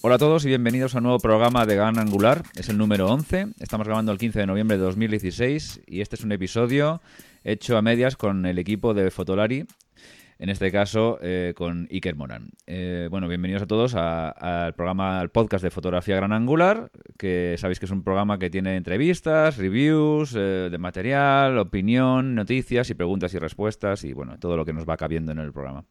Hola a todos y bienvenidos a un nuevo programa de Gran Angular. Es el número 11. Estamos grabando el 15 de noviembre de 2016 y este es un episodio hecho a medias con el equipo de Fotolari, en este caso eh, con Iker Morán. Eh, bueno, bienvenidos a todos al programa, al podcast de fotografía Gran Angular, que sabéis que es un programa que tiene entrevistas, reviews eh, de material, opinión, noticias y preguntas y respuestas y bueno, todo lo que nos va cabiendo en el programa.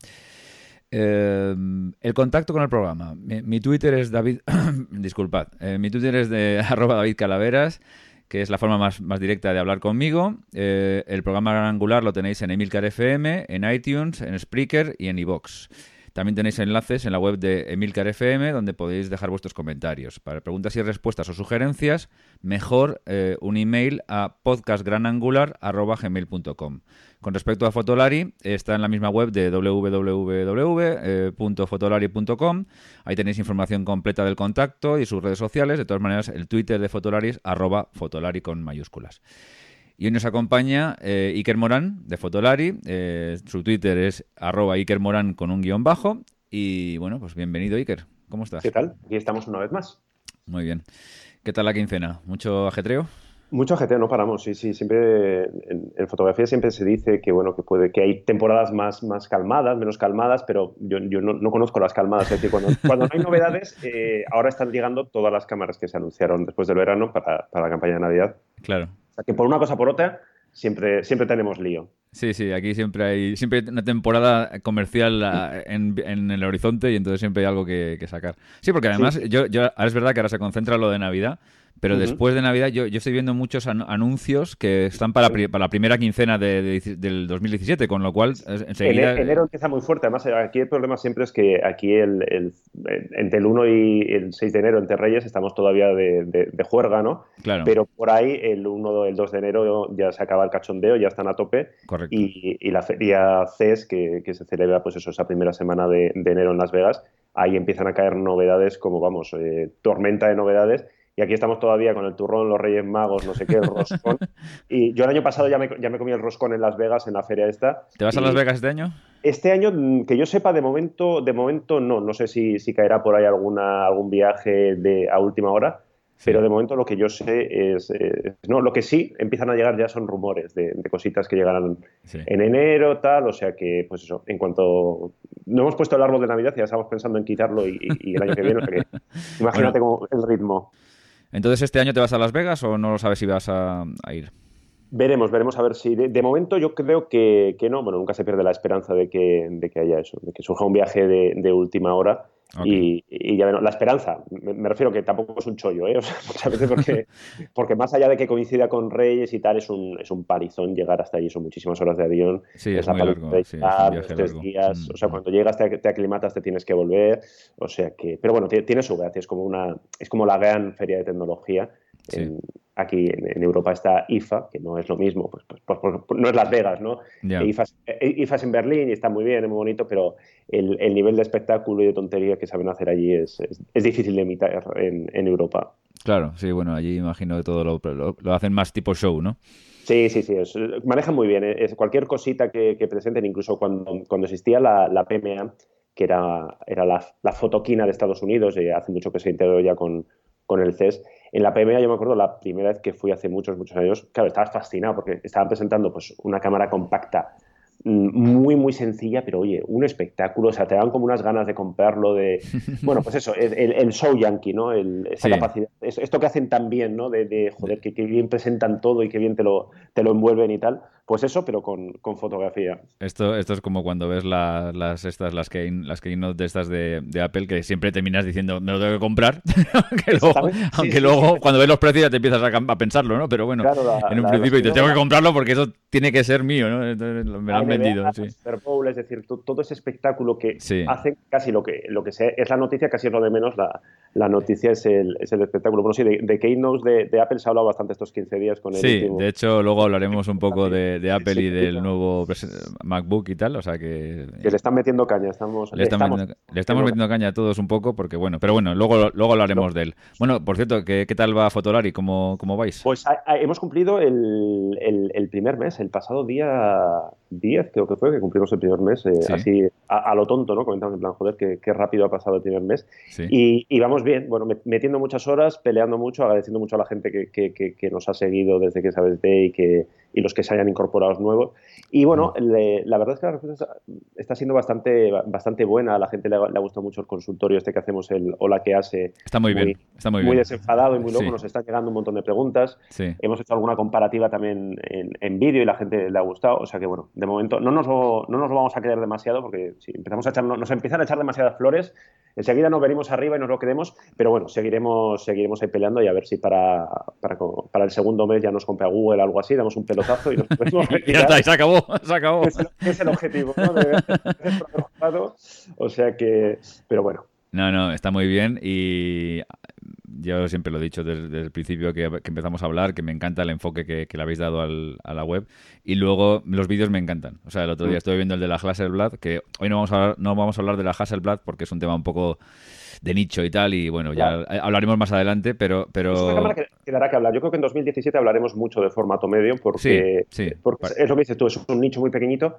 El contacto con el programa. Mi, Twitter es David. disculpad. mi Twitter es de arroba Calaveras que es la forma más, directa de hablar conmigo. Eh, el programa Gran Angular lo tenéis en Emilcar FM, en iTunes, en Spreaker y en iVoox. También tenéis enlaces en la web de Emilcar FM donde podéis dejar vuestros comentarios. Para preguntas y respuestas o sugerencias, mejor eh, un email a podcastgranangular.gmail.com. Con respecto a Fotolari, está en la misma web de www.fotolari.com. Ahí tenéis información completa del contacto y sus redes sociales. De todas maneras, el Twitter de Fotolari es arroba fotolari con mayúsculas. Y hoy nos acompaña eh, Iker Morán, de Fotolari. Eh, su Twitter es arroba Iker Morán con un guion bajo. Y bueno, pues bienvenido, Iker. ¿Cómo estás? ¿Qué tal? Aquí estamos una vez más. Muy bien. ¿Qué tal la quincena? ¿Mucho ajetreo? Mucho ajetreo, no paramos, sí, sí. Siempre en, fotografía siempre se dice que bueno, que puede, que hay temporadas más, más calmadas, menos calmadas, pero yo, no, conozco las calmadas. Es decir, cuando, cuando no hay novedades, eh, ahora están llegando todas las cámaras que se anunciaron después del verano para, para la campaña de Navidad. Claro que por una cosa o por otra, siempre, siempre tenemos lío. Sí, sí, aquí siempre hay siempre una temporada comercial ah, en, el horizonte y entonces siempre hay algo que, sacar. Sí, porque además Yo, yo, ahora es verdad que ahora se concentra lo de Navidad, pero después de Navidad yo, estoy viendo muchos anuncios que están para, para la primera quincena de, del 2017, con lo cual enseguida... Enero empieza muy fuerte. Además, aquí el problema siempre es que aquí el, entre el 1 y el 6 de enero, entre Reyes, estamos todavía de, de, juerga, ¿no? Claro. Pero por ahí el 1 el 2 de enero ya se acaba el cachondeo, ya están a tope. Correcto. Y, y la feria CES, que, que, se celebra pues eso, esa primera semana de, enero en Las Vegas, ahí empiezan a caer novedades como, vamos, eh, tormenta de novedades y aquí estamos todavía con el turrón, los Reyes Magos, no sé qué, el roscón. y yo el año pasado ya me, ya me comí el roscón en Las Vegas, en la feria esta. ¿Te vas a Las Vegas este año? Este año, mm, que yo sepa, de momento, de momento no. No sé si, si caerá por ahí alguna, algún viaje de, a última hora. Pero de momento lo que yo sé es, No, lo que sí empiezan a llegar ya son rumores de, cositas que llegarán en enero, tal. O sea que, pues eso, en cuanto. No hemos puesto el árbol de Navidad y ya estamos pensando en quitarlo y, el año que viene. O sea que imagínate el ritmo. Entonces, ¿este año te vas a Las Vegas o no lo sabes si vas a, ir? Veremos, veremos a ver si. De, momento yo creo que, no. Bueno, nunca se pierde la esperanza de que, de que haya eso, de que surja un viaje de última hora y, ya ven, la esperanza, me, refiero que tampoco es un chollo, ¿eh? muchas veces porque, porque más allá de que coincida con Reyes y tal, es un, es un parizón llegar hasta allí, son muchísimas horas de avión. Sí, es, muy largo, tres días, o sea, mm, cuando llegas te, te, aclimatas, te tienes que volver, o sea que, pero bueno, tiene, su gracia, es como una, es como la gran feria de tecnología aquí en, Europa está IFA, que no es lo mismo, pues, pues, pues, pues no es Las Vegas, ¿no? IFA, es en Berlín y está muy bien, es muy bonito, pero el, nivel de espectáculo y de tontería que saben hacer allí es, es, difícil de imitar en, Europa. Claro, sí, bueno, allí imagino que todo lo, lo, hacen más tipo show, ¿no? Sí, sí, sí, manejan muy bien. ¿eh? Es, cualquier cosita que, presenten, incluso cuando, cuando existía la, la PMA, que era, era la, la, fotoquina de Estados Unidos, y hace mucho que se integró ya con, con el CES. En la PMA yo me acuerdo la primera vez que fui hace muchos, muchos años, claro, estaba fascinado porque estaban presentando pues una cámara compacta muy, muy sencilla, pero oye, un espectáculo, o sea, te dan como unas ganas de comprarlo, de, bueno, pues eso, el, show yankee, ¿no? esa capacidad, esto que hacen tan bien, ¿no? De, joder, que, que, bien presentan todo y que bien te lo, te lo envuelven y tal. Pues eso, pero con, fotografía. Esto, esto es como cuando ves las estas, las keynote, las keynote de estas de, Apple, que siempre terminas diciendo, me lo tengo que comprar. aunque luego, cuando ves los precios ya te empiezas a, pensarlo, ¿no? Pero bueno, en un principio y te tengo que comprarlo porque eso tiene que ser mío, ¿no? me lo han vendido. Sí. es decir, todo ese espectáculo que hace casi lo que, lo que sea, es la noticia, casi es lo de menos, la, la noticia es el, es el espectáculo. Bueno, sí, de, de keynotes de, Apple se ha hablado bastante estos 15 días con el Sí, de hecho, luego hablaremos un poco de de, Apple y del nuevo MacBook y tal, o sea que... Que le están metiendo caña, estamos... Le, estamos, metiendo, caña a todos un poco, porque bueno, pero bueno, luego, luego hablaremos de él. Bueno, por cierto, ¿qué, qué tal va Fotolari? ¿Cómo, cómo vais? Pues hemos cumplido el, el, primer mes, el pasado día 10 creo que fue, que cumplimos el primer mes, eh, así a, lo tonto, ¿no? Comentamos en plan, joder, qué, rápido ha pasado el primer mes. Y, vamos bien, bueno, metiendo muchas horas, peleando mucho, agradeciendo mucho a la gente que, nos ha seguido desde que sabes de y, que, y los que se hayan incorporado nuevos. Y bueno, la verdad es que la respuesta está siendo bastante, bastante buena. A la gente le ha, gustado mucho el consultorio este que hacemos, el Hola que hace. Está muy, bien, está muy, muy desenfadado y muy loco. Nos están llegando un montón de preguntas. Hemos hecho alguna comparativa también en, vídeo y la gente le ha gustado. O sea que bueno, de momento no nos lo, no nos lo vamos a creer demasiado porque si empezamos a echar, nos empiezan a echar demasiadas flores, enseguida nos venimos arriba y nos lo queremos. Pero bueno, seguiremos, seguiremos ahí peleando y a ver si para, para, para el segundo mes ya nos compra Google algo así, damos un pelotazo y nos podemos ya está, y se acabó, se acabó. Es, el objetivo, ¿no? o sea que, pero bueno. No, no, está muy bien y yo siempre lo he dicho desde, el principio que, empezamos a hablar, que me encanta el enfoque que, le habéis dado a la web. Y luego los vídeos me encantan. O sea, el otro día mm. estuve viendo el de la Hasselblad, que hoy no vamos a hablar, no vamos a hablar de la Hasselblad porque es un tema un poco de nicho y tal, y bueno, ya hablaremos más adelante, pero... pero... Es una cámara que, dará que hablar. Yo creo que en 2017 hablaremos mucho de formato medio, porque, porque es lo que dices tú, es un nicho muy pequeñito,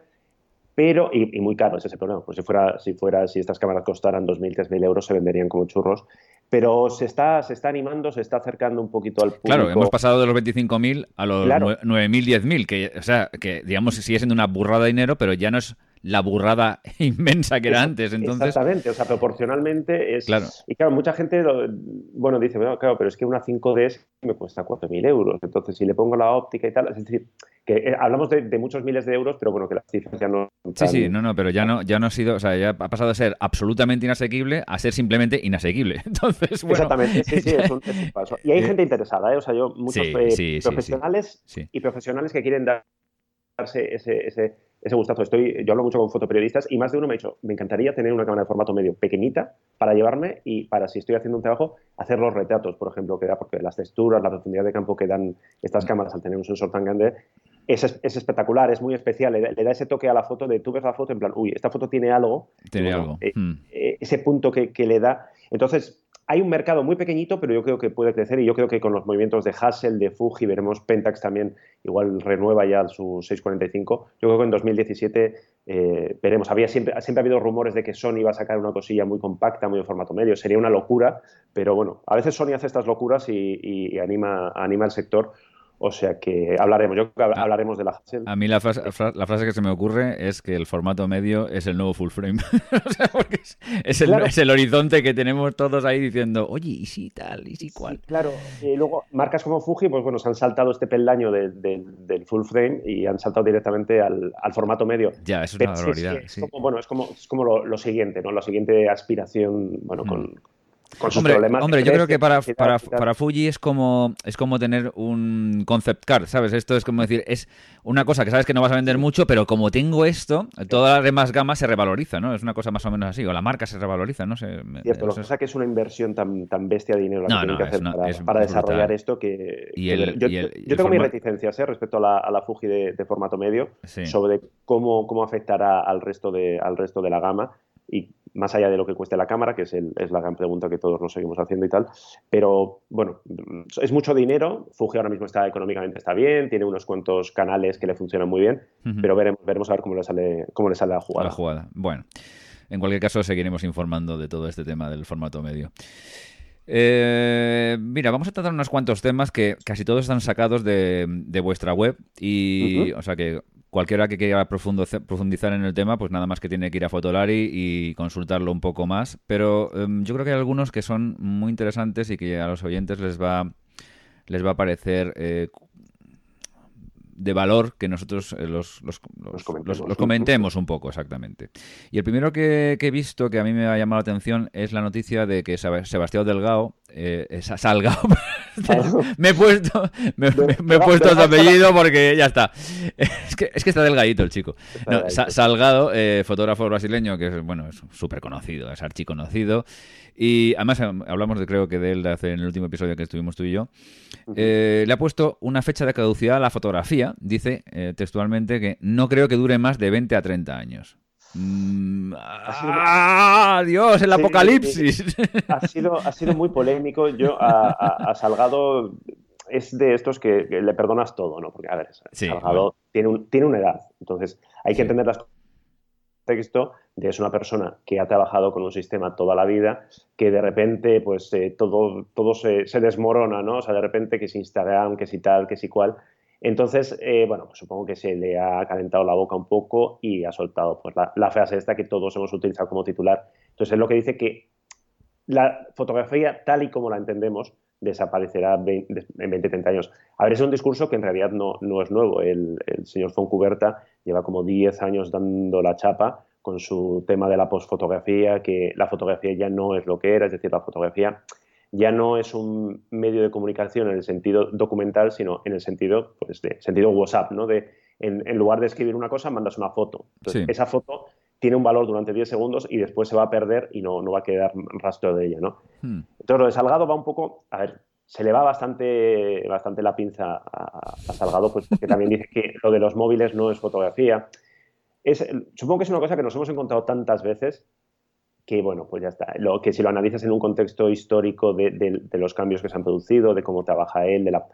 pero, y, muy caro, ese es el problema. Pues si fuera, si fuera, si estas cámaras costaran 2.000, 3.000 euros, se venderían como churros. Pero se está, se está animando, se está acercando un poquito al público. Claro, hemos pasado de los 25.000 a los 9.000, 10.000, que, o sea, que digamos sigue siendo una burrada de dinero, pero ya no es la burrada inmensa que era antes. Entonces... Exactamente, o sea, proporcionalmente es... Claro. Y claro, mucha gente, bueno, dice, bueno, claro, pero es que una 5D me cuesta 4.000 euros, entonces si le pongo la óptica y tal, es decir, que eh, hablamos de, muchos miles de euros, pero bueno, que las cifras ya no... Sí, sí, no, no, pero ya no, ya no ha sido, o sea, ya ha pasado de ser absolutamente inasequible a ser simplemente inasequible. Entonces, bueno... Exactamente, sí, sí, es un, paso. Y hay gente interesada, ¿eh? O sea, yo, muchos eh, profesionales y profesionales que quieren darse ese, ese ese gustazo. Estoy, yo hablo mucho con fotoperiodistas y más de uno me ha dicho, me encantaría tener una cámara de formato medio pequeñita para llevarme y para, si estoy haciendo un trabajo, hacer los retratos, por ejemplo, que da, porque las texturas, la profundidad de campo que dan estas cámaras al tener un sensor tan grande, es, es espectacular, es muy especial, le, da ese toque a la foto de tú ves la foto en plan, uy, esta foto tiene algo. Tiene algo. Eh, mm. eh, ese punto que, que le da. Entonces, hay un mercado muy pequeñito, pero yo creo que puede crecer y yo creo que con los movimientos de Hassel, de Fuji, veremos Pentax también, igual renueva ya su 645. Yo creo que en 2017 eh, veremos. Había siempre, siempre ha habido rumores de que Sony iba a sacar una cosilla muy compacta, muy de formato medio. Sería una locura, pero bueno, a veces Sony hace estas locuras y, anima, anima al sector. O sea que hablaremos, yo creo que hablaremos de la Hassel. A mí la frase, la frase que se me ocurre es que el formato medio es el nuevo full frame. o sea, porque es, el, horizonte que tenemos todos ahí diciendo, oye, y si tal, y si cual. claro, y luego marcas como Fuji, pues bueno, se han saltado este peldaño del full frame y han saltado directamente al, formato medio. Ya, eso es una barbaridad. es como, bueno, es como, es como lo, siguiente, ¿no? La siguiente aspiración, bueno, con mm hombre, yo creo que para, para, para, Fuji es como, es como tener un concept car, ¿sabes? Esto es como decir, es una cosa que sabes que no vas a vender mucho, pero como tengo esto, toda la demás gama se revaloriza, ¿no? Es una cosa más o menos así, o la marca se revaloriza, ¿no? sé Cierto, lo que pasa es que es una inversión tan, tan bestia de dinero la que que hacer para, desarrollar esto que... yo, tengo mis reticencias ¿eh? respecto a la, a la Fuji de, formato medio sobre cómo, cómo afectará al resto, de, al resto de la gama y más allá de lo que cueste la cámara, que es, es, la gran pregunta que todos nos seguimos haciendo y tal. Pero bueno, es mucho dinero. Fuji ahora mismo está económicamente está bien, tiene unos cuantos canales que le funcionan muy bien, pero veremos, veremos a ver cómo le sale, cómo le sale la jugada. La jugada. Bueno, en cualquier caso seguiremos informando de todo este tema del formato medio. Eh, mira, vamos a tratar unos cuantos temas que casi todos están sacados de, vuestra web y, o sea que cualquiera que quiera profundizar en el tema, pues nada más que tiene que ir a Fotolari y consultarlo un poco más. Pero em, yo creo que hay algunos que son muy interesantes y que a los oyentes les va, les va a parecer eh, de valor que nosotros eh, los, los, comentemos, un poco, exactamente. Y el primero que, he visto que a mí me ha llamado la atención es la noticia de que Sebastián Delgado, eh, Salgado, me he puesto, me, he puesto su apellido porque ya está. Es que, es que está delgadito el chico. Salgado, eh, fotógrafo brasileño, que es, bueno, es súper conocido, es archiconocido. Y además eh, hablamos de creo que de él hace en el último episodio que estuvimos tú y yo. Eh, le ha puesto una fecha de caducidad a la fotografía. Dice textualmente que no creo que dure más de 20 a 30 años. Mm, ¡Ah, Dios! ¡El apocalipsis! Ha sido, ha sido muy polémico. Yo a, Salgado es de estos que, le perdonas todo, ¿no? Porque, a ver, Salgado tiene, un, tiene una edad. Entonces, hay que entender las contexto de es una persona que ha trabajado con un sistema toda la vida, que de repente pues eh, todo, todo se, desmorona, ¿no? O sea, de repente que si Instagram, que si tal, que si cual. Entonces, eh, bueno, pues supongo que se le ha calentado la boca un poco y ha soltado pues, la, frase esta que todos hemos utilizado como titular. Entonces, es lo que dice que la fotografía, tal y como la entendemos, desaparecerá en 20, 30 años. A ver, es un discurso que en realidad no, no es nuevo. El, el señor Foncuberta lleva como 10 años dando la chapa con su tema de la posfotografía, que la fotografía ya no es lo que era, es decir, la fotografía ya no es un medio de comunicación en el sentido documental, sino en el sentido, pues, de sentido WhatsApp, ¿no? De, en, lugar de escribir una cosa, mandas una foto. Entonces, esa foto tiene un valor durante 10 segundos y después se va a perder y no, no va a quedar rastro de ella, ¿no? Hmm. Entonces, lo de Salgado va un poco, a ver, se le va bastante, bastante la pinza a, Salgado, pues que también dice que lo de los móviles no es fotografía. Es, supongo que es una cosa que nos hemos encontrado tantas veces que, bueno, pues ya está. Lo, que si lo analizas en un contexto histórico de, de, los cambios que se han producido, de cómo trabaja él, de la,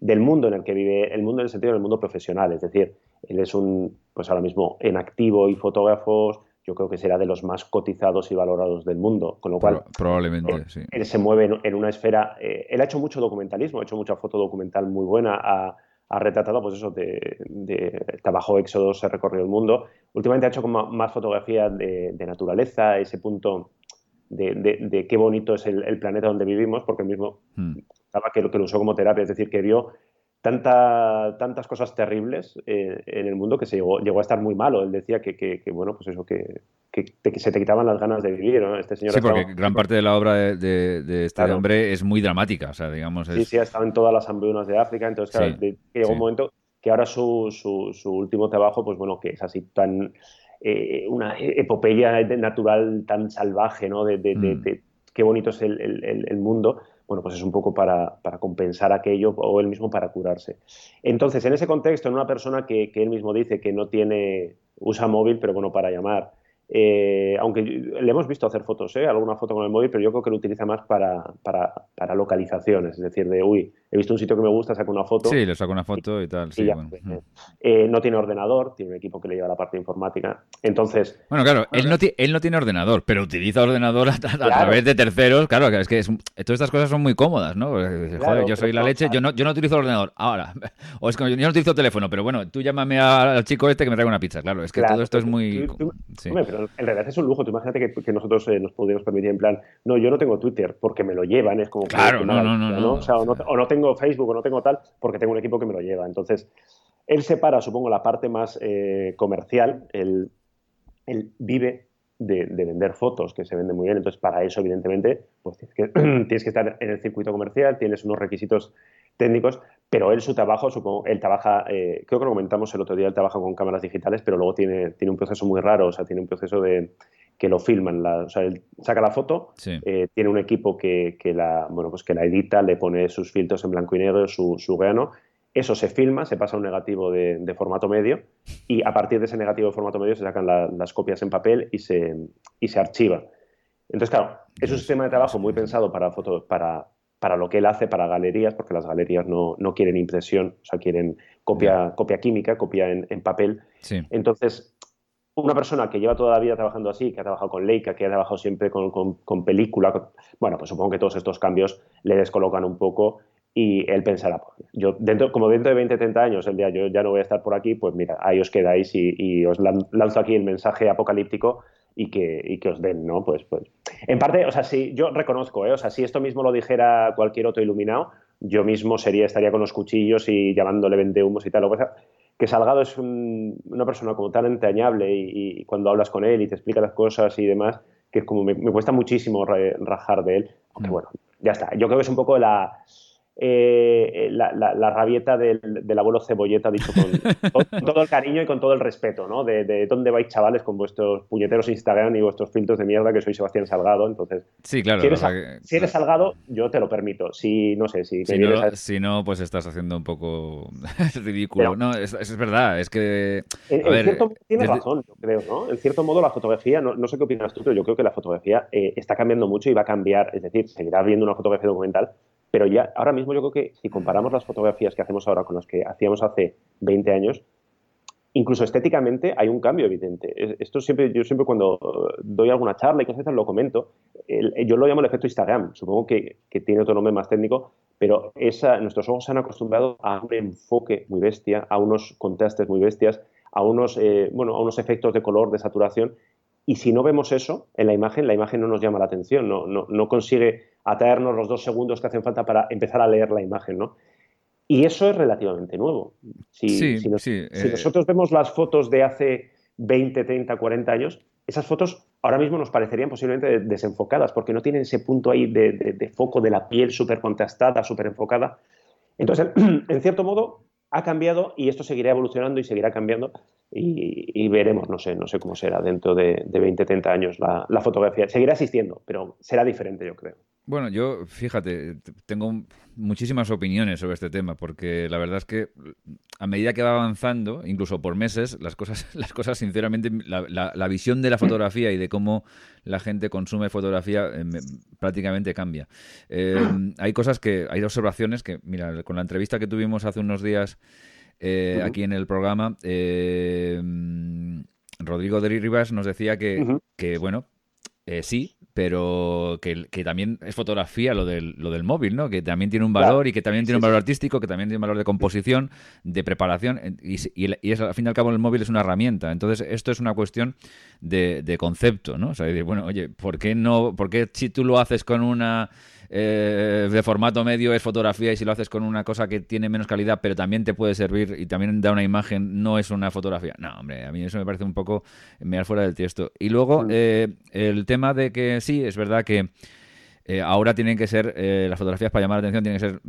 del mundo en el que vive, el mundo en el sentido del mundo profesional, es decir, él es un, pues ahora mismo en activo y fotógrafos, yo creo que será de los más cotizados y valorados del mundo, con lo cual probablemente eh, sí. él se mueve en, una esfera, eh, él ha hecho mucho documentalismo, ha hecho mucha foto documental muy buena, ha, retratado pues eso de, de trabajo éxodo, se recorrido el mundo, últimamente ha hecho como más fotografía de, naturaleza, ese punto de, qué bonito es el, planeta donde vivimos, porque él mismo hmm. que, que lo usó como terapia, es decir, que vio tanta, tantas cosas terribles eh, en el mundo que se llegó, llegó, a estar muy malo. Él decía que, que, bueno, pues eso, que, que, se te quitaban las ganas de vivir, ¿no? Este señor sí, porque gran parte de la obra de, de, este hombre es muy dramática, o sea, digamos... Sí, sí, ha estado en todas las hambrunas de África, entonces, claro, llegó un momento que ahora su, su, su, último trabajo, pues bueno, que es así tan... Eh, una epopeya natural tan salvaje, ¿no? De, mm. Qué bonito es el, mundo bueno, pues es un poco para, para, compensar aquello o él mismo para curarse. Entonces, en ese contexto, en una persona que, que él mismo dice que no tiene, usa móvil, pero bueno, para llamar, eh, aunque le hemos visto hacer fotos, ¿eh? alguna foto con el móvil, pero yo creo que lo utiliza más para, para, para, localizaciones, es decir, de, uy, he visto un sitio que me gusta, saco una foto. Sí, le saco una foto y, tal. Sí, pues, eh, no tiene ordenador, tiene un equipo que le lleva la parte informática. Entonces. Bueno, claro, él, no él no tiene ordenador, pero utiliza ordenador a, través de terceros. Claro, es que todas estas cosas son muy cómodas, ¿no? Joder, yo soy la leche, yo no, yo no utilizo ordenador ahora. O es que yo no utilizo teléfono, pero bueno, tú llámame al chico este que me traiga una pizza, claro. Es que todo esto es muy. sí en realidad es un lujo. Tú imagínate que, nosotros eh, nos podemos permitir en plan, no, yo no tengo Twitter porque me lo llevan, es como claro, no, no, no, O, sea, o, no, tengo Facebook o no tengo tal porque tengo un equipo que me lo lleva. Entonces, él separa, supongo, la parte más eh, comercial, él, vive de, vender fotos, que se vende muy bien. Entonces, para eso, evidentemente, pues tienes que, tienes que estar en el circuito comercial, tienes unos requisitos técnicos, pero él su trabajo, supongo, él trabaja, eh, creo que lo comentamos el otro día, él trabaja con cámaras digitales, pero luego tiene, tiene un proceso muy raro, o sea, tiene un proceso de que lo filman, o sea, él saca la foto, eh, tiene un equipo que, que, la, bueno, pues que la edita, le pone sus filtros en blanco y negro, su, su grano, eso se filma, se pasa a un negativo de, de, formato medio y a partir de ese negativo de formato medio se sacan las copias en papel y se, y se archiva. Entonces, claro, es un sistema de trabajo muy pensado para, foto, para, para lo que él hace para galerías, porque las galerías no, no quieren impresión, o sea, quieren copia, copia química, copia en, en papel. Entonces, una persona que lleva toda la vida trabajando así, que ha trabajado con Leica, que ha trabajado siempre con, con, película, bueno, pues supongo que todos estos cambios le descolocan un poco y él pensará, pues, yo dentro, como dentro de 20, 30 años, el día yo ya no voy a estar por aquí, pues mira, ahí os quedáis y, y os lanzo aquí el mensaje apocalíptico y que, y que os den, ¿no? Pues, pues, en parte, o sea, si yo reconozco, ¿eh? O sea, si esto mismo lo dijera cualquier otro iluminado, yo mismo sería, estaría con los cuchillos y llamándole vende humos y tal. Lo que, que Salgado es una persona como tan entrañable y, cuando hablas con él y te explica las cosas y demás, que es como me, cuesta muchísimo rajar de él. Aunque mm. bueno, ya está. Yo creo que es un poco la eh, la, la, rabieta del, abuelo Cebolleta, dicho con, todo el cariño y con todo el respeto, ¿no? De, dónde vais, chavales, con vuestros puñeteros Instagram y vuestros filtros de mierda, que soy Sebastián Salgado. Entonces, sí, claro. Si eres, Salgado, yo te lo permito. Si, no sé, si, si, no, pues estás haciendo un poco ridículo. no, es, es, verdad, es que. En, cierto modo tienes razón, yo creo, ¿no? En cierto modo, la fotografía, no, sé qué opinas tú, pero yo creo que la fotografía eh, está cambiando mucho y va a cambiar. Es decir, seguirá viendo una fotografía documental, pero ya ahora mismo yo creo que si comparamos las fotografías que hacemos ahora con las que hacíamos hace 20 años, incluso estéticamente hay un cambio evidente. Esto siempre, yo siempre cuando doy alguna charla y cosas lo comento. yo lo llamo el efecto Instagram. Supongo que, tiene otro nombre más técnico, pero esa, nuestros ojos se han acostumbrado a un enfoque muy bestia, a unos contrastes muy bestias, a unos, eh, bueno, a unos efectos de color, de saturación. Y si no vemos eso en la imagen, la imagen no nos llama la atención, no, no, no consigue atraernos los dos segundos que hacen falta para empezar a leer la imagen, ¿no? Y eso es relativamente nuevo. Si, eh. nosotros vemos las fotos de hace 20, 30, 40 años, esas fotos ahora mismo nos parecerían posiblemente desenfocadas porque no tienen ese punto ahí de, foco de la piel súper contrastada, súper enfocada. Entonces, en cierto modo, ha cambiado y esto seguirá evolucionando y seguirá cambiando y, veremos, no sé, no sé cómo será dentro de, 20, 30 años la, la fotografía. Seguirá existiendo, pero será diferente, yo creo. Bueno, yo, fíjate, tengo muchísimas opiniones sobre este tema, porque la verdad es que a medida que va avanzando, incluso por meses, las cosas, las cosas sinceramente, la, visión de la fotografía y de cómo la gente consume fotografía eh, prácticamente cambia. Eh, hay cosas que, hay observaciones que, mira, con la entrevista que tuvimos hace unos días eh, aquí en el programa, Rodrigo de Rivas nos decía que, que bueno, eh, sí, pero que, también es fotografía lo del, lo del móvil, ¿no? Que también tiene un valor y que también tiene un valor artístico, que también tiene un valor de composición, de preparación, y, y, es, al fin y al cabo el móvil es una herramienta. Entonces, esto es una cuestión de, de concepto, ¿no? O sea, decir, bueno, oye, ¿por qué no, por qué si tú lo haces con una eh, de formato medio es fotografía y si lo haces con una cosa que tiene menos calidad pero también te puede servir y también da una imagen, no es una fotografía. No, hombre, a mí eso me parece un poco mirar fuera del tiesto. Y luego eh, el tema de que sí, es verdad que eh, ahora tienen que ser, eh, las fotografías para llamar la atención tienen que ser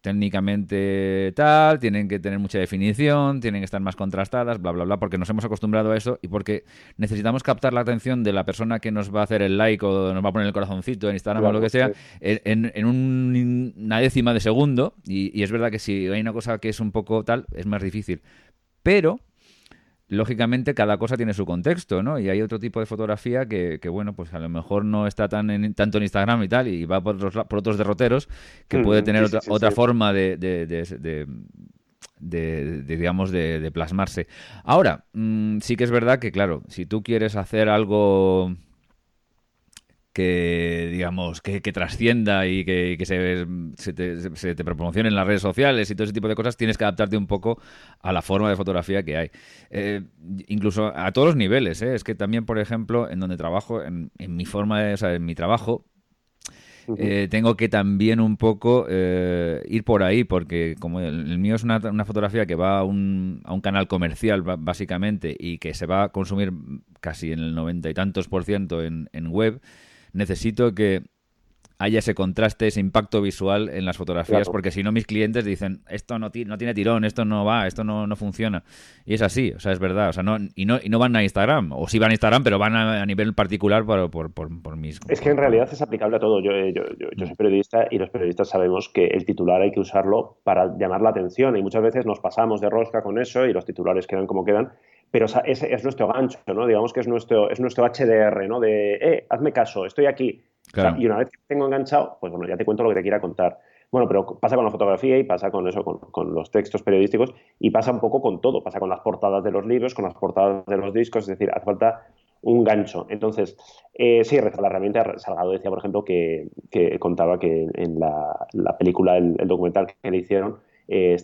técnicamente tal, tienen que tener mucha definición, tienen que estar más contrastadas, bla, bla, bla, porque nos hemos acostumbrado a eso y porque necesitamos captar la atención de la persona que nos va a hacer el like o nos va a poner el corazoncito en Instagram o lo que sea en, una décima de segundo y, y es verdad que si hay una cosa que es un poco tal, es más difícil. Pero lógicamente cada cosa tiene su contexto, ¿no? Y hay otro tipo de fotografía que, bueno, pues a lo mejor no está tan en, tanto en Instagram y tal, y va por otros, por otros derroteros, que puede tener otra, otra forma de, de, digamos, de, plasmarse. Ahora, mm, sí que es verdad que, claro, si tú quieres hacer algo que digamos que, trascienda y que, se, se, te, se, promocione en las redes sociales y todo ese tipo de cosas, tienes que adaptarte un poco a la forma de fotografía que hay. Eh, incluso a todos los niveles. ¿eh? Es que también, por ejemplo, en donde trabajo, en, mi forma de, o sea, en mi trabajo, eh, tengo que también un poco ir por ahí, porque como el, mío es una, fotografía que va a un, a un canal comercial, básicamente, y que se va a consumir casi en el noventa y tantos por ciento en, en web, necesito que haya ese contraste, ese impacto visual en las fotografías, porque si no mis clientes dicen, esto no, no, tiene tirón, esto no va, esto no, no, funciona. Y es así, o sea, es verdad. O sea, no, y, no, y no van a Instagram, o sí van a Instagram, pero van a, nivel particular por, por, por, mis... Es que en realidad es aplicable a todo. Yo, yo, yo, soy periodista y los periodistas sabemos que el titular hay que usarlo para llamar la atención y muchas veces nos pasamos de rosca con eso y los titulares quedan como quedan pero es, es, nuestro gancho, ¿no? Digamos que es nuestro, es nuestro HDR, ¿no? De, eh, hazme caso, estoy aquí. y una vez que tengo enganchado, pues bueno, ya te cuento lo que te quiera contar. Bueno, pero pasa con la fotografía y pasa con eso, con, con, los textos periodísticos y pasa un poco con todo. Pasa con las portadas de los libros, con las portadas de los discos, es decir, hace falta un gancho. Entonces, eh, sí, la herramienta, Salgado decía, por ejemplo, que, que contaba que en la, la película, el, documental que le hicieron, eh,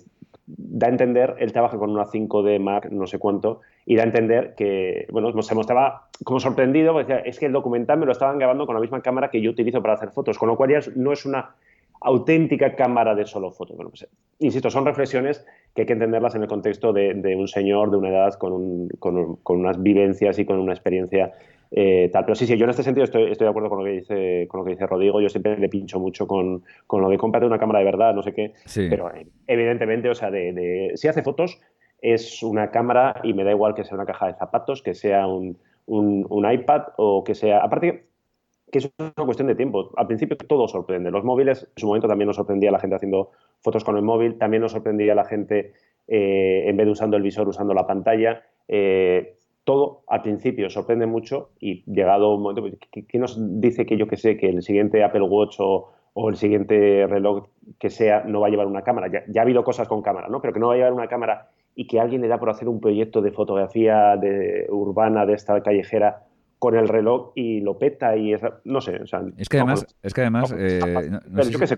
da a entender, él trabaja con una 5D Mark, no sé cuánto, y da a entender que, bueno, se mostraba como sorprendido, porque decía, es que el documental me lo estaban grabando con la misma cámara que yo utilizo para hacer fotos, con lo cual ya no es una auténtica cámara de solo fotos. Pues, insisto, son reflexiones que hay que entenderlas en el contexto de, un señor de una edad con, unas vivencias y con una experiencia eh, tal. Pero sí, sí, yo en este sentido estoy, estoy de acuerdo con lo que dice, con lo que dice Rodrigo. Yo siempre le pincho mucho con, con lo de cómprate una cámara de verdad, no sé qué. Pero eh, evidentemente, o sea, de, si hace fotos, es una cámara y me da igual que sea una caja de zapatos, que sea un, un, iPad o que sea. Aparte, que es una cuestión de tiempo. Al principio todo sorprende. Los móviles, en su momento también nos sorprendía la gente haciendo fotos con el móvil, también nos sorprendía la gente, eh, en vez de usando el visor, usando la pantalla. Eh, todo al principio sorprende mucho y llegado un momento, ¿qué, nos dice que yo que sé, que el siguiente Apple Watch o, el siguiente reloj que sea no va a llevar una cámara? Ya, ha habido cosas con cámara, ¿no? Pero que no va a llevar una cámara y que alguien le da por hacer un proyecto de fotografía de, urbana de esta callejera con el reloj y lo peta y es, no sé, o sea, es que además, es que además, eh, no, yo sé,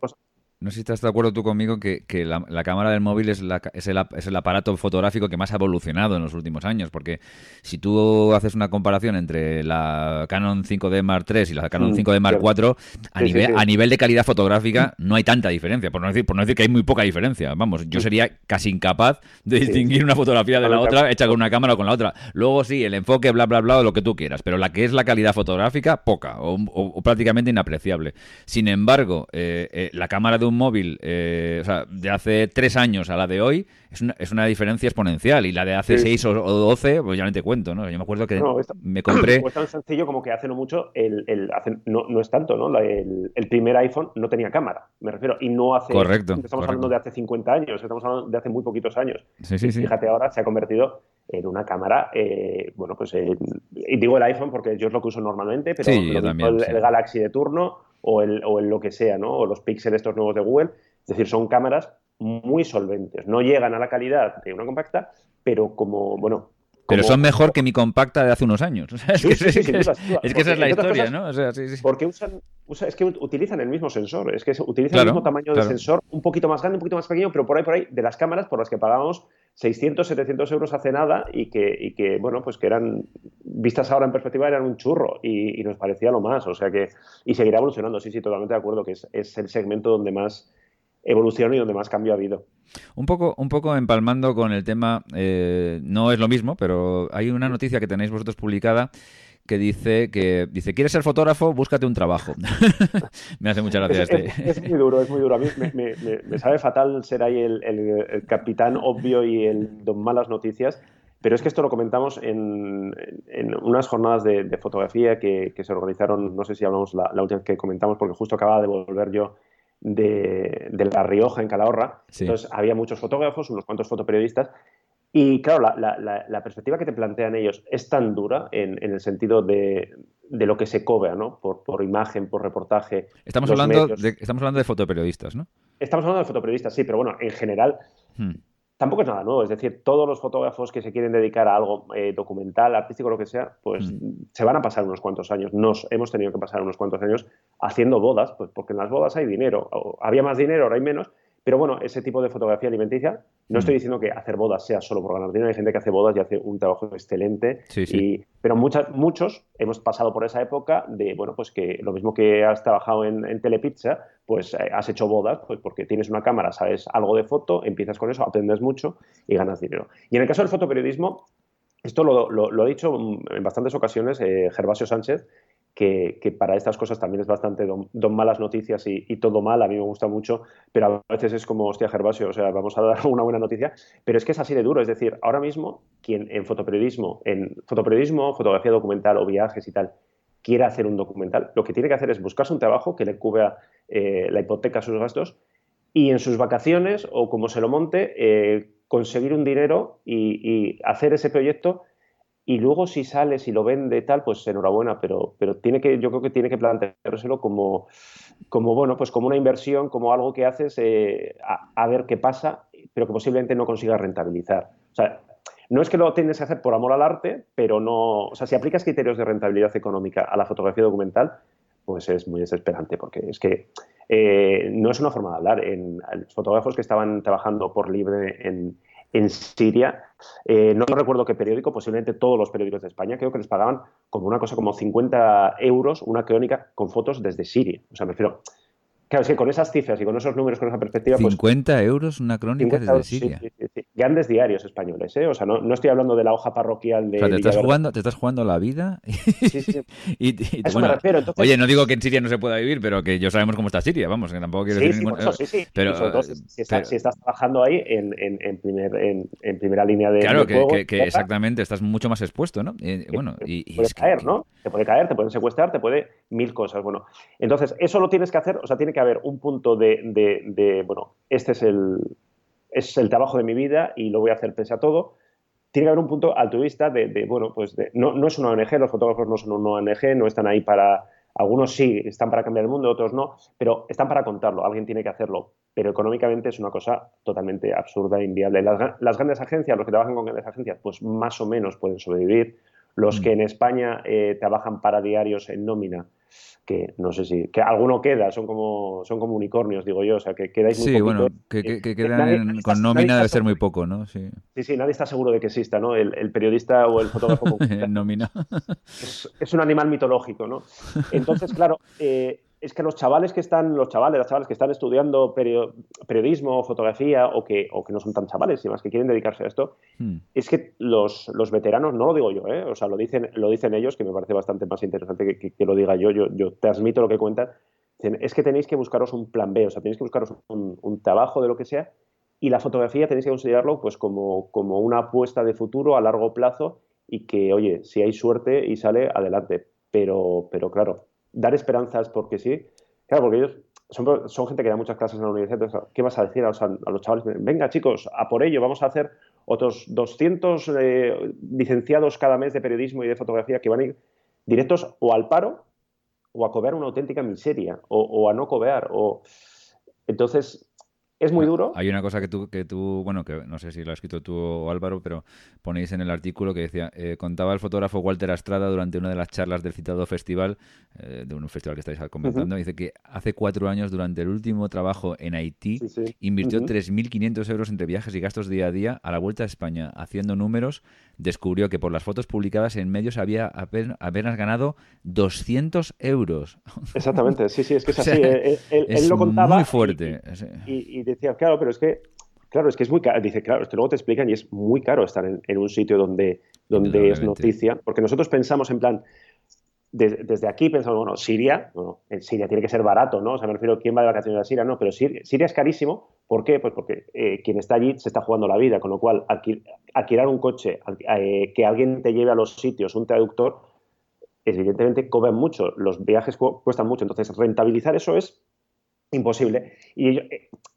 no sé si estás de acuerdo tú conmigo que, la, cámara del móvil es, es, el, aparato fotográfico que más ha evolucionado en los últimos años, porque si tú haces una comparación entre la Canon 5D Mark III y la Canon 5D Mark IV, a, nivel, a nivel de calidad fotográfica no hay tanta diferencia, por no, decir, por no decir que hay muy poca diferencia. Vamos, yo sería casi incapaz de distinguir una fotografía de la otra hecha con una cámara o con la otra. Luego sí, el enfoque, bla, bla, bla, lo que tú quieras, pero la que es la calidad fotográfica, poca o, prácticamente inapreciable. Sin embargo, eh, eh, la cámara de un móvil, eh, o sea, de hace tres años a la de hoy, es una, es una diferencia exponencial. Y la de hace seis o, doce, pues ya no te cuento, ¿no? Yo me acuerdo que me compré. Es tan sencillo como que hace no mucho, el, el no, no, es tanto, ¿no? El, el, primer iPhone no tenía cámara, me refiero. Y no hace. Correcto. Estamos hablando de hace 50 años, estamos hablando de hace muy poquitos años. Sí, sí, sí. Fíjate, ahora se ha convertido en una cámara, eh, bueno, pues y digo el iPhone porque yo es lo que uso normalmente, pero el, Galaxy de turno o el, o el lo que sea, ¿no? O los Pixel estos nuevos de Google. Es decir, son cámaras muy solventes. No llegan a la calidad de una compacta, pero como, bueno... Pero son mejor que mi compacta de hace unos años. es, que, esa es la historia, ¿no? porque usan, es que utilizan el mismo sensor, es que utilizan el mismo tamaño de sensor, un poquito más grande, un poquito más pequeño, pero por ahí, por ahí, de las cámaras por las que pagábamos 600, 700 euros hace nada y que, y que, bueno, pues que eran, vistas ahora en perspectiva, eran un churro y, nos parecía lo más, o sea que, y seguirá evolucionando, sí, sí, totalmente de acuerdo, que es, es el segmento donde más evolución y donde más cambio ha habido. Un poco, un poco empalmando con el tema, eh, no es lo mismo, pero hay una noticia que tenéis vosotros publicada que dice que dice quieres ser fotógrafo búscate un trabajo me hace mucha gracia este. es, muy duro es muy duro. A mí me, sabe fatal ser ahí el, capitán obvio y el don malas noticias pero es que esto lo comentamos en, unas jornadas de, fotografía que, se organizaron no sé si hablamos la, la última que comentamos porque justo acababa de volver yo de, La Rioja, en Calahorra. Entonces había muchos fotógrafos, unos cuantos fotoperiodistas. Y claro, la, perspectiva que te plantean ellos es tan dura en, el sentido de, lo que se cobra, ¿no? Por, por imagen, por reportaje. Estamos hablando, de, estamos hablando de fotoperiodistas, ¿no? Estamos hablando de fotoperiodistas, sí, pero bueno, en general hmm tampoco es nada nuevo. Es decir, todos los fotógrafos que se quieren dedicar a algo eh, documental, artístico, lo que sea, pues mm. se van a pasar unos cuantos años. Nos hemos tenido que pasar unos cuantos años haciendo bodas, pues porque en las bodas hay dinero. había más dinero, ahora hay menos, pero bueno, ese tipo de fotografía alimenticia, no estoy mm. diciendo que hacer bodas sea solo por ganar dinero, hay gente que hace bodas y hace un trabajo excelente. Sí, pero muchas, muchos hemos pasado por esa época de, bueno, pues que lo mismo que has trabajado en, Telepizza, pues eh, has hecho bodas, pues porque tienes una cámara, sabes algo de foto, empiezas con eso, aprendes mucho y ganas dinero. Y en el caso del fotoperiodismo, esto lo, lo, ha dicho en bastantes ocasiones eh, Gervasio Sánchez, que, para estas cosas también es bastante don, malas noticias y, todo mal, a mí me gusta mucho, pero a veces es como, hostia, Gervasio, o sea, vamos a dar una buena noticia, pero es que es así de duro, es decir, ahora mismo, quien en fotoperiodismo, en fotoperiodismo, fotografía documental o viajes y tal, quiera hacer un documental, lo que tiene que hacer es buscarse un trabajo que le cubra eh, la hipoteca, sus gastos, y en sus vacaciones o como se lo monte, eh, conseguir un dinero y hacer ese proyecto y luego si sale, si lo vende tal, pues enhorabuena, pero, pero tiene que, yo creo que tiene que planteárselo como, como, bueno, pues como una inversión, como algo que haces eh, a, ver qué pasa, pero que posiblemente no consigas rentabilizar. O sea, no es que lo tienes que hacer por amor al arte, pero no, o sea, si aplicas criterios de rentabilidad económica a la fotografía documental, pues es muy desesperante, porque es que eh, no es una forma de hablar. En, los fotógrafos que estaban trabajando por libre en, en Siria, eh, no recuerdo qué periódico, posiblemente todos los periódicos de España, creo que les pagaban como una cosa como 50 euros una crónica con fotos desde Siria. O sea, me refiero, Claro, es que con esas cifras y con esos números, con esa perspectiva. 50 pues, euros una crónica desde Siria. Sí, sí, sí, Grandes diarios españoles, ¿eh? O sea, no, no, estoy hablando de la hoja parroquial de. O sea, te, estás jugando, te estás jugando la vida. Sí, sí. y, bueno, Oye, no digo que en Siria no se pueda vivir, pero que yo sabemos cómo está Siria, vamos, que tampoco quiero decir ningún... sí, sí. Pero, si, estás trabajando ahí en, en, en, primer, en, primera línea de. Claro, que, que, exactamente, estás mucho más expuesto, ¿no? Y, bueno, y, te puede caer, ¿no? Te puede caer, te pueden secuestrar, te puede mil cosas. Bueno, entonces, eso lo tienes que hacer, o sea, tiene que haber un punto de de, bueno, este es el, es el trabajo de mi vida y lo voy a hacer pese a todo, tiene que haber un punto altruista de, bueno, pues no, no, es una ONG, los fotógrafos no son una ONG, no están ahí para Algunos sí están para cambiar el mundo, otros no, pero están para contarlo, alguien tiene que hacerlo. Pero económicamente es una cosa totalmente absurda e inviable. Las, las grandes agencias, los que trabajan con grandes agencias, pues más o menos pueden sobrevivir. Los mm. que en España eh, trabajan para diarios en nómina, que no sé si, que alguno queda, son como, son como unicornios, digo yo, o sea, que quedáis muy Sí, bueno, que, que, quedan con nómina debe ser muy poco, ¿no? Sí. sí, nadie está seguro de que exista, ¿no? El, periodista o el fotógrafo nómina. Es, es, un animal mitológico, ¿no? Entonces, claro, eh, es que los chavales que están, los chavales, las chavales que están estudiando periodismo, fotografía, o que, o que no son tan chavales, sino más que quieren dedicarse a esto, hmm. es que los, los, veteranos, no lo digo yo, ¿eh? o sea, lo dicen, lo dicen ellos, que me parece bastante más interesante que, que, lo diga yo, yo, yo transmito lo que cuentan, es que tenéis que buscaros un plan B, o sea, tenéis que buscaros un, un trabajo de lo que sea, y la fotografía tenéis que considerarlo pues como, como una apuesta de futuro a largo plazo y que, oye, si hay suerte y sale, adelante. Pero, pero claro, dar esperanzas porque sí. Claro, porque ellos son, gente que da muchas clases en la universidad. ¿Qué vas a decir a los, a los, chavales? Venga, chicos, a por ello, vamos a hacer otros 200 eh, licenciados cada mes de periodismo y de fotografía que van a ir directos o al paro o a cobrar una auténtica miseria o, o a no cobrar. O... Entonces, es muy duro. Hay una cosa que tú, que tú, bueno, que no sé si lo has escrito tú o Álvaro, pero ponéis en el artículo que decía, eh, contaba el fotógrafo Walter Astrada durante una de las charlas del citado festival, eh, de un festival que estáis comentando, dice que hace cuatro años, durante el último trabajo en Haití, invirtió 3.500 euros entre viajes y gastos día a día a la vuelta a España. Haciendo números, descubrió que por las fotos publicadas en medios había apenas, ganado 200 euros. Exactamente, sí, sí, es que es así. él, lo contaba. Muy fuerte. y decía, claro, pero es que, claro, es que es muy caro. Dice, claro, esto luego te explican y es muy caro estar en, un sitio donde, donde es noticia, porque nosotros pensamos en plan, desde aquí pensamos, bueno, Siria, bueno, en Siria tiene que ser barato, ¿no? O sea, me refiero, ¿quién va de vacaciones a Siria? No, pero Siria, es carísimo. ¿Por qué? Pues porque eh, quien está allí se está jugando la vida, con lo cual alquilar un coche, eh, que alguien te lleve a los sitios, un traductor, evidentemente cobran mucho, los viajes cuestan mucho, entonces rentabilizar eso es imposible. Y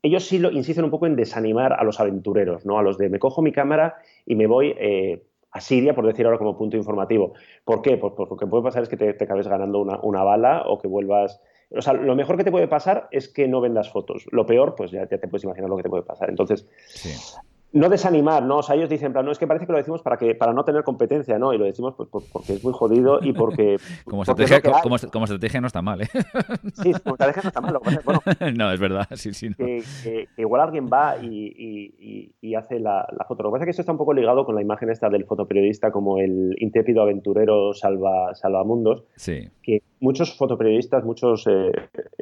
ellos, sí lo insisten un poco en desanimar a los aventureros, ¿no? A los de me cojo mi cámara y me voy eh, a Siria, por decir ahora como punto informativo. ¿Por qué? Pues, pues, porque puede pasar es que te, acabes ganando una, bala o que vuelvas. O sea, lo mejor que te puede pasar es que no vendas fotos. Lo peor, pues ya, te puedes imaginar lo que te puede pasar. Entonces, no desanimar, ¿no? O sea, ellos dicen, no, es que parece que lo decimos para que para no tener competencia, ¿no? Y lo decimos pues, porque es muy jodido y porque... como, estrategia, como, estrategia no está mal, ¿eh? sí, como estrategia no está mal. Bueno, no, es verdad, sí, sí. Que, igual alguien va y, y, hace la, la, foto. Lo que pasa es que esto está un poco ligado con la imagen esta del fotoperiodista como el intrépido aventurero salva, salvamundos. Sí. Que muchos fotoperiodistas, muchos eh,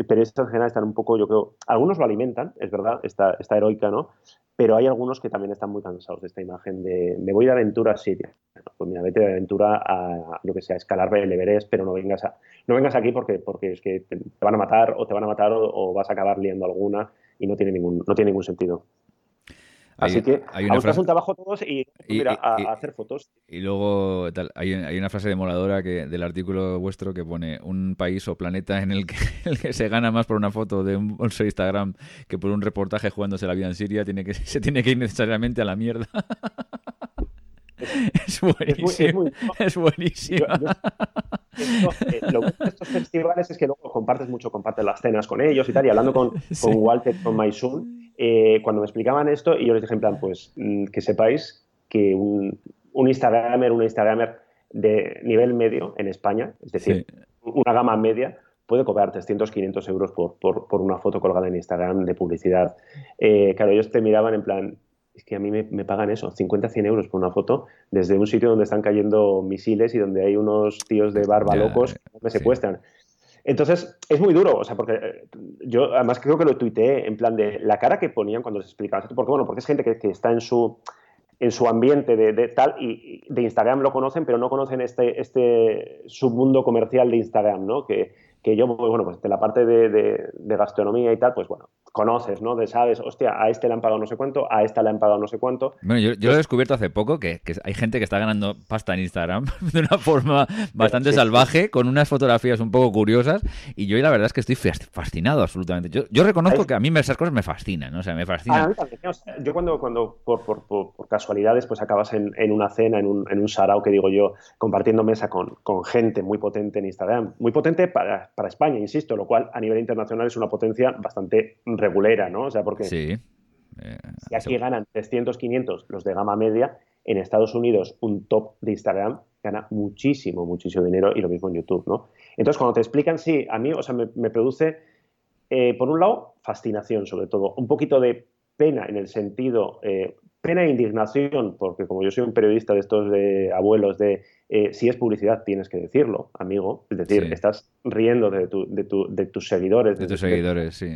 periodistas en general están un poco, yo creo, algunos lo alimentan, es verdad, esta, esta heroica, ¿no? pero hay algunos que también están muy cansados de esta imagen de me voy de aventura a Siria. Pues mira, vete de aventura a, yo que sé, a escalar el Everest, pero no vengas, a, no vengas aquí porque, porque es que te, van a matar o te van a matar o, vas a acabar liando alguna y no tiene ningún, no tiene ningún sentido. Así que hay una frase... un trabajo todos y, mira, a, hacer fotos. Y luego hay, una frase demoladora que, del artículo vuestro que pone un país o planeta en el que, el que se gana más por una foto de un bolso de Instagram que por un reportaje jugándose la vida en Siria tiene que se tiene que ir necesariamente a la mierda. Es, buenísimo. Es, buenísimo. Eh, lo bueno de estos festivales es que luego compartes mucho, compartes las cenas con ellos y tal. Y hablando con, con Walter, con Maisun, eh, cuando me explicaban esto, y yo les dije en plan, pues mm, que sepáis que un, un Instagramer, un Instagramer de nivel medio en España, es decir, una gama media, puede cobrar 300, 500 euros por, por, por, una foto colgada en Instagram de publicidad. Eh, claro, ellos te miraban en plan, es que a mí me, me, pagan eso, 50, 100 euros por una foto, desde un sitio donde están cayendo misiles y donde hay unos tíos de barba locos que me secuestran. Entonces, es muy duro, o sea, porque eh, yo además creo que lo tuiteé en plan de la cara que ponían cuando les explicaban esto, porque bueno, porque es gente que, está en su, en su ambiente de, tal y, de Instagram lo conocen, pero no conocen este, este submundo comercial de Instagram, ¿no? Que, que yo, bueno, pues de la parte de, de, gastronomía y tal, pues bueno, conoces, ¿no? De sabes, hostia, a este le han pagado no sé cuánto, a esta le han pagado no sé cuánto. Bueno, yo, lo he descubierto hace poco que, hay gente que está ganando pasta en Instagram de una forma bastante salvaje, con unas fotografías un poco curiosas, y yo la verdad es que estoy fascinado absolutamente. Yo, yo reconozco que a mí esas cosas me fascinan, ¿no? O sea, me fascinan. yo cuando, cuando por, por, por, casualidades, pues acabas en, en, una cena, en un, en un sarao, que digo yo, compartiendo mesa con, con gente muy potente en Instagram, muy potente para, para España, insisto, lo cual a nivel internacional es una potencia bastante regulera, ¿no? O sea, porque sí. Eh, si aquí ganan 300, 500 los de gama media, en Estados Unidos un top de Instagram gana muchísimo, muchísimo dinero y lo mismo en YouTube, ¿no? Entonces, cuando te explican, sí, a mí, o sea, me, produce, eh, por un lado, fascinación sobre todo, un poquito de pena en el sentido, eh, pena e indignación, porque como yo soy un periodista de estos de abuelos de eh, si es publicidad, tienes que decirlo, amigo. Es decir, estás riendo de, de, tus seguidores. De tus seguidores, sí.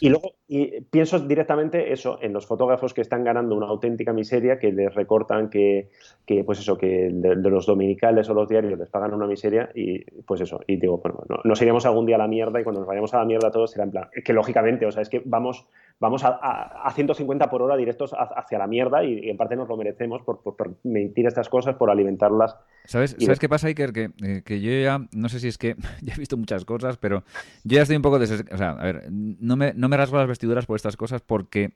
Y luego y pienso directamente eso, en los fotógrafos que están ganando una auténtica miseria, que les recortan, que, que pues eso, que de, los dominicales o los diarios les pagan una miseria y pues eso. Y digo, bueno, no, nos iremos algún día a la mierda y cuando nos vayamos a la mierda todos será en plan, que lógicamente, o sea, es que vamos, vamos a, a, 150 por hora directos hacia la mierda y, en parte nos lo merecemos por, por, por mentir estas cosas, por alimentarlas ¿Sabes, ¿sabes qué pasa, Iker? Que, eh, que, yo ya, no sé si es que ya he visto muchas cosas, pero yo ya estoy un poco... Des... O sea, a ver, no me, no me rasgo las vestiduras por estas cosas porque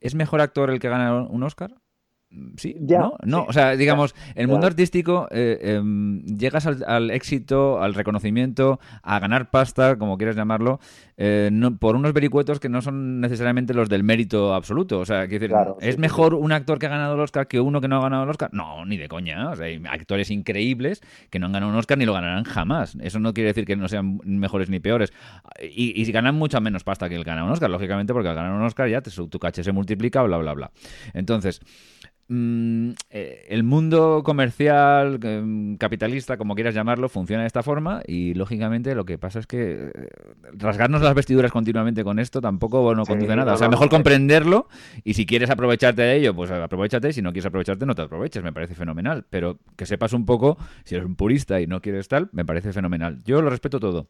¿es mejor actor el que gana un Oscar? Sí, ¿no? No, o sea, digamos, el mundo artístico eh, em, llegas al, éxito, al reconocimiento, a ganar pasta, como quieras llamarlo, eh, por unos vericuetos que no son necesariamente los del mérito absoluto. O sea, decir, ¿es mejor un actor que ha ganado el Oscar que uno que no ha ganado el Oscar? No, ni de coña. O sea, hay actores increíbles que no han ganado un Oscar ni lo ganarán jamás. Eso no quiere decir que no sean mejores ni peores. Y, y ganan mucha menos pasta que el que gana un Oscar, lógicamente, porque al ganar un Oscar ya tu caché se multiplica, bla, bla, bla. Entonces, Mm, eh, el mundo comercial, mm, capitalista, como quieras llamarlo, funciona de esta forma y lógicamente lo que pasa es que eh, rasgarnos las vestiduras continuamente con esto tampoco no conduce a nada. o sea, mejor comprenderlo y si quieres aprovecharte de ello, pues aprovechate. Si no quieres aprovecharte, no te aproveches. Me parece fenomenal. Pero que sepas un poco, si eres un purista y no quieres tal, me parece fenomenal. Yo lo respeto todo.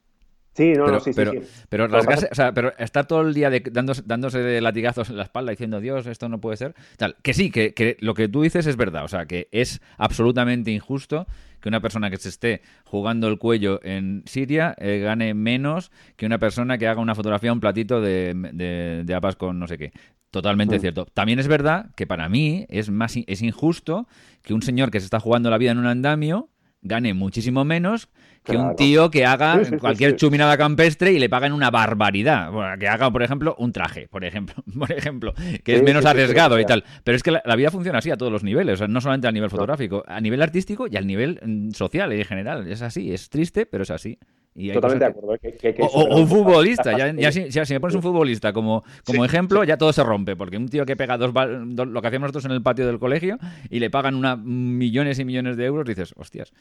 Sí, no, no, sí, pero, sí, Pero, rasgarse, o sea, pero estar todo el día dándose, dándose, de latigazos en la espalda diciendo, Dios, esto no puede ser. Tal. Que sí, que, que, lo que tú dices es verdad. O sea, que es absolutamente injusto que una persona que se esté jugando el cuello en Siria eh, gane menos que una persona que haga una fotografía, un platito de, de, de con no sé qué. Totalmente mm. cierto. También es verdad que para mí es, más, es injusto que un señor que se está jugando la vida en un andamio gane muchísimo menos que un tío que haga cualquier chuminada campestre y le paguen una barbaridad. que haga, por ejemplo, un traje, por ejemplo, por ejemplo que es menos arriesgado y tal. Pero es que la, vida funciona así a todos los niveles, o sea, no solamente a nivel fotográfico, a nivel artístico y al nivel mm, social en general. Es así, es triste, pero es así. Totalmente de acuerdo. o, un futbolista, ya, si, me pones un futbolista como, como ejemplo, ya todo se rompe, porque un tío que pega dos, lo que hacíamos nosotros en el patio del colegio y le pagan una, millones y millones de euros, dices, hostias.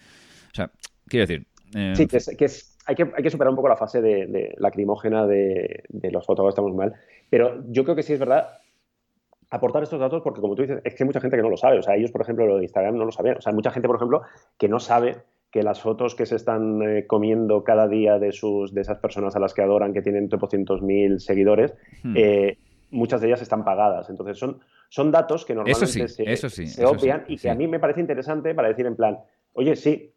O sea, quiero decir, eh, sí, que, es, hay, que, hay que superar un poco la fase de, lacrimógena de, los fotógrafos estamos mal. Pero yo creo que sí es verdad aportar estos datos porque, como tú dices, es que hay mucha gente que no lo sabe. O sea, ellos, por ejemplo, lo de Instagram no lo sabían. O sea, hay mucha gente, por ejemplo, que no sabe que las fotos que se están eh, comiendo cada día de, sus, de esas personas a las que adoran, que tienen 300.000 seguidores, hmm. eh, muchas de ellas están pagadas. Entonces, son, son datos que normalmente se, obvian y que a mí me parece interesante para decir en plan, oye, sí,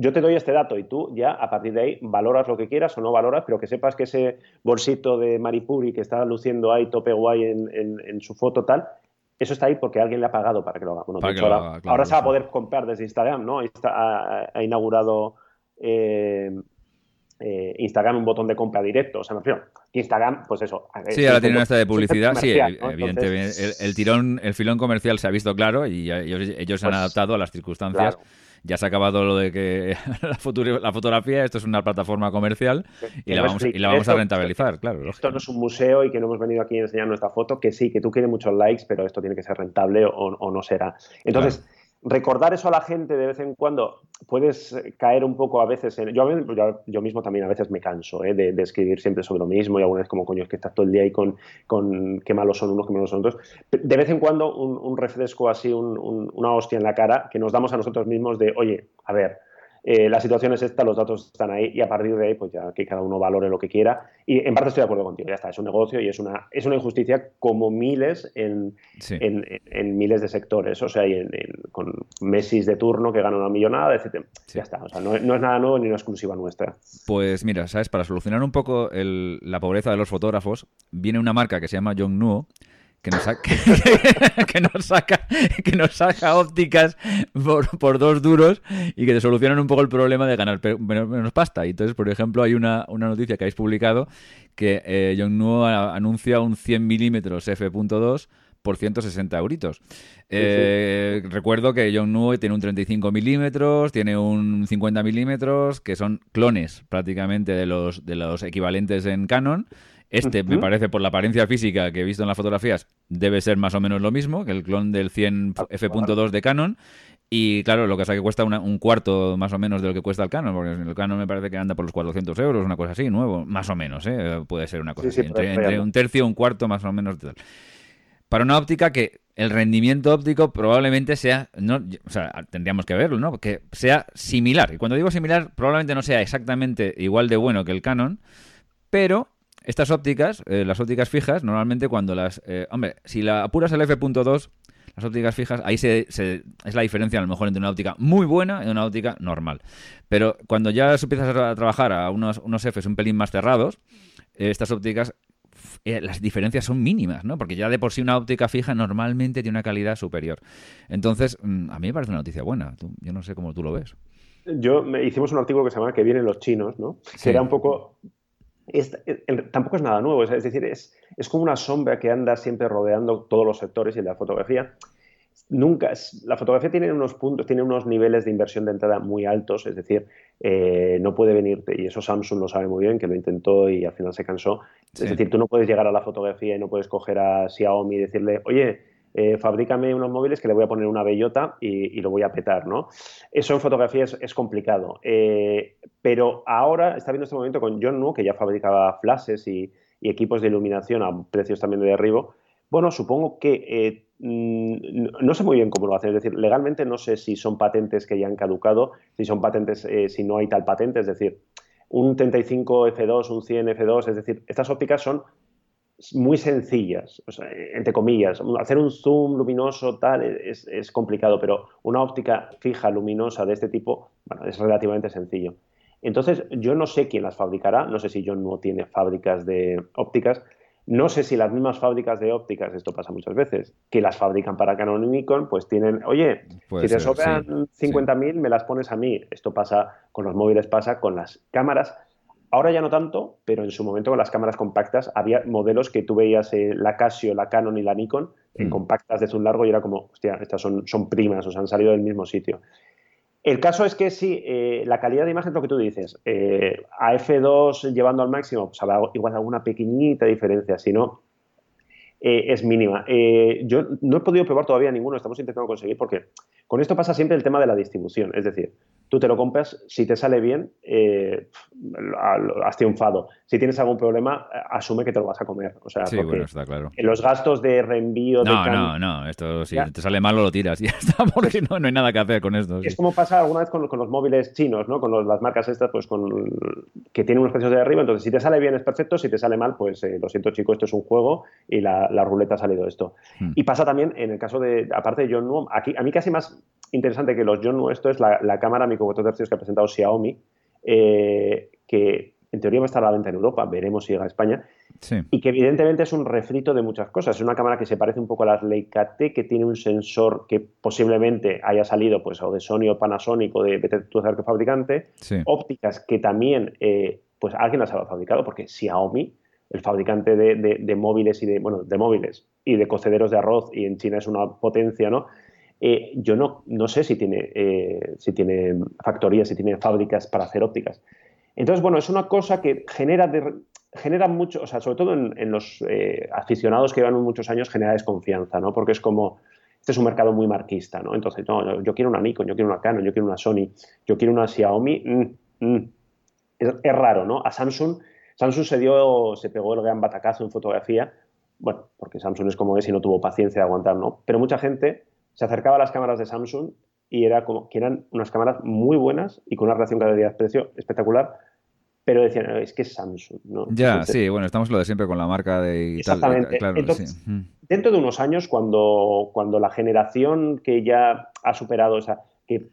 yo te doy este dato y tú ya a partir de ahí valoras lo que quieras o no valoras, pero que sepas que ese bolsito de Maripuri que está luciendo ahí tope guay en, su foto tal, eso está ahí porque alguien le ha pagado para que lo haga. ahora, se va a poder comprar desde Instagram, ¿no? ha, inaugurado eh, eh, Instagram un botón de compra directo. O sea, me refiero, Instagram, pues eso. Sí, ahora tiene esta de publicidad. Sí, evidentemente. el, tirón, el filón comercial se ha visto claro y ellos, se han pues adaptado a las circunstancias ya se ha acabado lo de que la, la fotografía, esto es una plataforma comercial y la vamos, y la vamos a rentabilizar, claro. Esto no es un museo y que no hemos venido aquí a enseñar nuestra foto, que sí, que tú quieres muchos likes, pero esto tiene que ser rentable o, no será. Entonces, recordar eso a la gente de vez en cuando, puedes caer un poco a veces en... Yo, yo, mismo también a veces me canso ¿eh? de, escribir siempre sobre lo mismo y alguna vez como coño es que estás todo el día ahí con, con qué malos son unos, qué malos son otros. De vez en cuando un, refresco así, una hostia en la cara que nos damos a nosotros mismos de, oye, a ver, eh, la situación es esta, los datos están ahí y a partir de ahí, pues ya que cada uno valore lo que quiera. Y en parte estoy de acuerdo contigo, ya está, es un negocio y es una, es una injusticia como miles en, en, miles de sectores, o sea, y con Messi de turno que gana una millonada, etc. Ya está, o sea, no, es nada nuevo ni una exclusiva nuestra. Pues mira, ¿sabes? Para solucionar un poco la pobreza de los fotógrafos, viene una marca que se llama Yongnuo que nos, saca, que, nos saca, que nos saca ópticas por, dos duros y que te solucionan un poco el problema de ganar menos, pasta. Y entonces, por ejemplo, hay una, noticia que habéis publicado que eh, Yongnuo anuncia un 100 milímetros f.2 por 160 euritos. Eh, recuerdo que Yongnuo tiene un 35 milímetros, tiene un 50 milímetros, que son clones prácticamente de los, de los equivalentes en Canon. Este, me parece, por la apariencia física que he visto en las fotografías, debe ser más o menos lo mismo que el clon del 100 f.2 de Canon. Y claro, lo que pasa es que cuesta un cuarto más o menos de lo que cuesta el Canon, porque el Canon me parece que anda por los 400 euros, una cosa así, nuevo, más o menos, ¿eh? puede ser una cosa así, entre, un tercio y un cuarto más o menos. Tal. Para una óptica que el rendimiento óptico probablemente sea, no, o sea, tendríamos que verlo, ¿no? Que sea similar. Y cuando digo similar, probablemente no sea exactamente igual de bueno que el Canon, pero estas ópticas, eh, las ópticas fijas, normalmente cuando las... Eh, hombre, si la apuras el f.2, las ópticas fijas, ahí se, es la diferencia a lo mejor entre una óptica muy buena y una óptica normal. Pero cuando ya empiezas a trabajar a unos, unos Fs un pelín más cerrados, eh, estas ópticas las diferencias son mínimas, ¿no? Porque ya de por sí una óptica fija normalmente tiene una calidad superior. Entonces, mm, a mí me parece una noticia buena. yo no sé cómo tú lo ves. Yo me, hicimos un artículo que se llama Que vienen los chinos, ¿no? Que era un poco tampoco es nada nuevo, es, decir, es, es, como una sombra que anda siempre rodeando todos los sectores y la fotografía. Nunca, la fotografía tiene unos puntos, tiene unos niveles de inversión de entrada muy altos, es decir, eh, no puede venirte, y eso Samsung lo sabe muy bien, que lo intentó y al final se cansó. Es decir, tú no puedes llegar a la fotografía y no puedes coger a Xiaomi y decirle, oye, eh, fabrícame unos móviles que le voy a poner una bellota y, lo voy a petar, ¿no? Eso en fotografía es, complicado. Eh, pero ahora está viendo este momento con John Nu, que ya fabricaba flashes y, equipos de iluminación a precios también de derribo. Bueno, supongo que eh, mm, no sé muy bien cómo lo hace. Es decir, legalmente no sé si son patentes que ya han caducado, si son patentes, si no hay tal patente. Es decir, un 35 F2, un 100 F2, es decir, estas ópticas son muy sencillas, entre comillas. Hacer un zoom luminoso tal es, complicado, pero una óptica fija luminosa de este tipo, bueno, es relativamente sencillo. Entonces, yo no sé quién las fabricará, no sé si John no tiene fábricas de ópticas, no sé si las mismas fábricas de ópticas, esto pasa muchas veces, que las fabrican para Canon y Nikon, pues tienen, oye, si te sobran 50.000, me las pones a mí. Esto pasa con los móviles, pasa con las cámaras Ahora ya no tanto, pero en su momento con las cámaras compactas había modelos que tú veías eh, la Casio, la Canon y la Nikon en mm. compactas de zoom largo y era como, hostia, estas son, son primas, o sea, han salido del mismo sitio. El caso es que sí, eh, la calidad de imagen es lo que tú dices. Eh, a F2 llevando al máximo, pues habrá igual alguna pequeñita diferencia, si no, es mínima. yo no he podido probar todavía ninguno, estamos intentando conseguir, porque con esto pasa siempre el tema de la distribución. Es decir, tú te lo compras, si te sale bien, eh, has triunfado. Si tienes algún problema, asume que te lo vas a comer. O sea, sí, bueno, está claro. Los gastos de reenvío... No, no, no, esto si te sale mal lo tiras, ya está, porque no, hay nada que hacer con esto. Es como pasa alguna vez con, los móviles chinos, ¿no? Con las marcas estas, pues con que tienen unos precios de arriba, entonces si te sale bien es perfecto, si te sale mal, pues eh, lo siento chicos, esto es un juego y la, ruleta ha salido esto. Hmm. Y pasa también en el caso de, aparte de John Nuo, aquí, a mí casi más interesante que los John Nuo, esto es la, la cámara micro 4 tercios que ha presentado Xiaomi, eh, que en teoría va a estar a la venta en Europa, veremos si llega a España, y que evidentemente es un refrito de muchas cosas. Es una cámara que se parece un poco a las Leica T, que tiene un sensor que posiblemente haya salido pues, o de Sony o Panasonic o de vete tú fabricante, ópticas que también eh, pues alguien las ha fabricado, porque Xiaomi, el fabricante de, de, móviles y de, bueno, de móviles y de cocederos de arroz, y en China es una potencia, ¿no? Eh, yo no, no, sé si tiene, eh, si tiene factorías, si tiene fábricas para hacer ópticas. Entonces, bueno, es una cosa que genera, genera mucho, o sea, sobre todo en, los eh, aficionados que llevan muchos años, genera desconfianza, ¿no? Porque es como, este es un mercado muy marquista, ¿no? Entonces, no, yo quiero una Nikon, yo quiero una Canon, yo quiero una Sony, yo quiero una Xiaomi. Mm, mm. Es, es, raro, ¿no? A Samsung, Samsung se dio, se pegó el gran batacazo en fotografía, bueno, porque Samsung es como es y no tuvo paciencia de aguantar, ¿no? Pero mucha gente se acercaba a las cámaras de Samsung y era como que eran unas cámaras muy buenas y con una relación calidad-precio espectacular, pero decían, es que es Samsung, ¿no? Ya, sí, bueno, estamos lo de siempre con la marca de Exactamente. Dentro de unos años, cuando, cuando la generación que ya ha superado, o sea, que,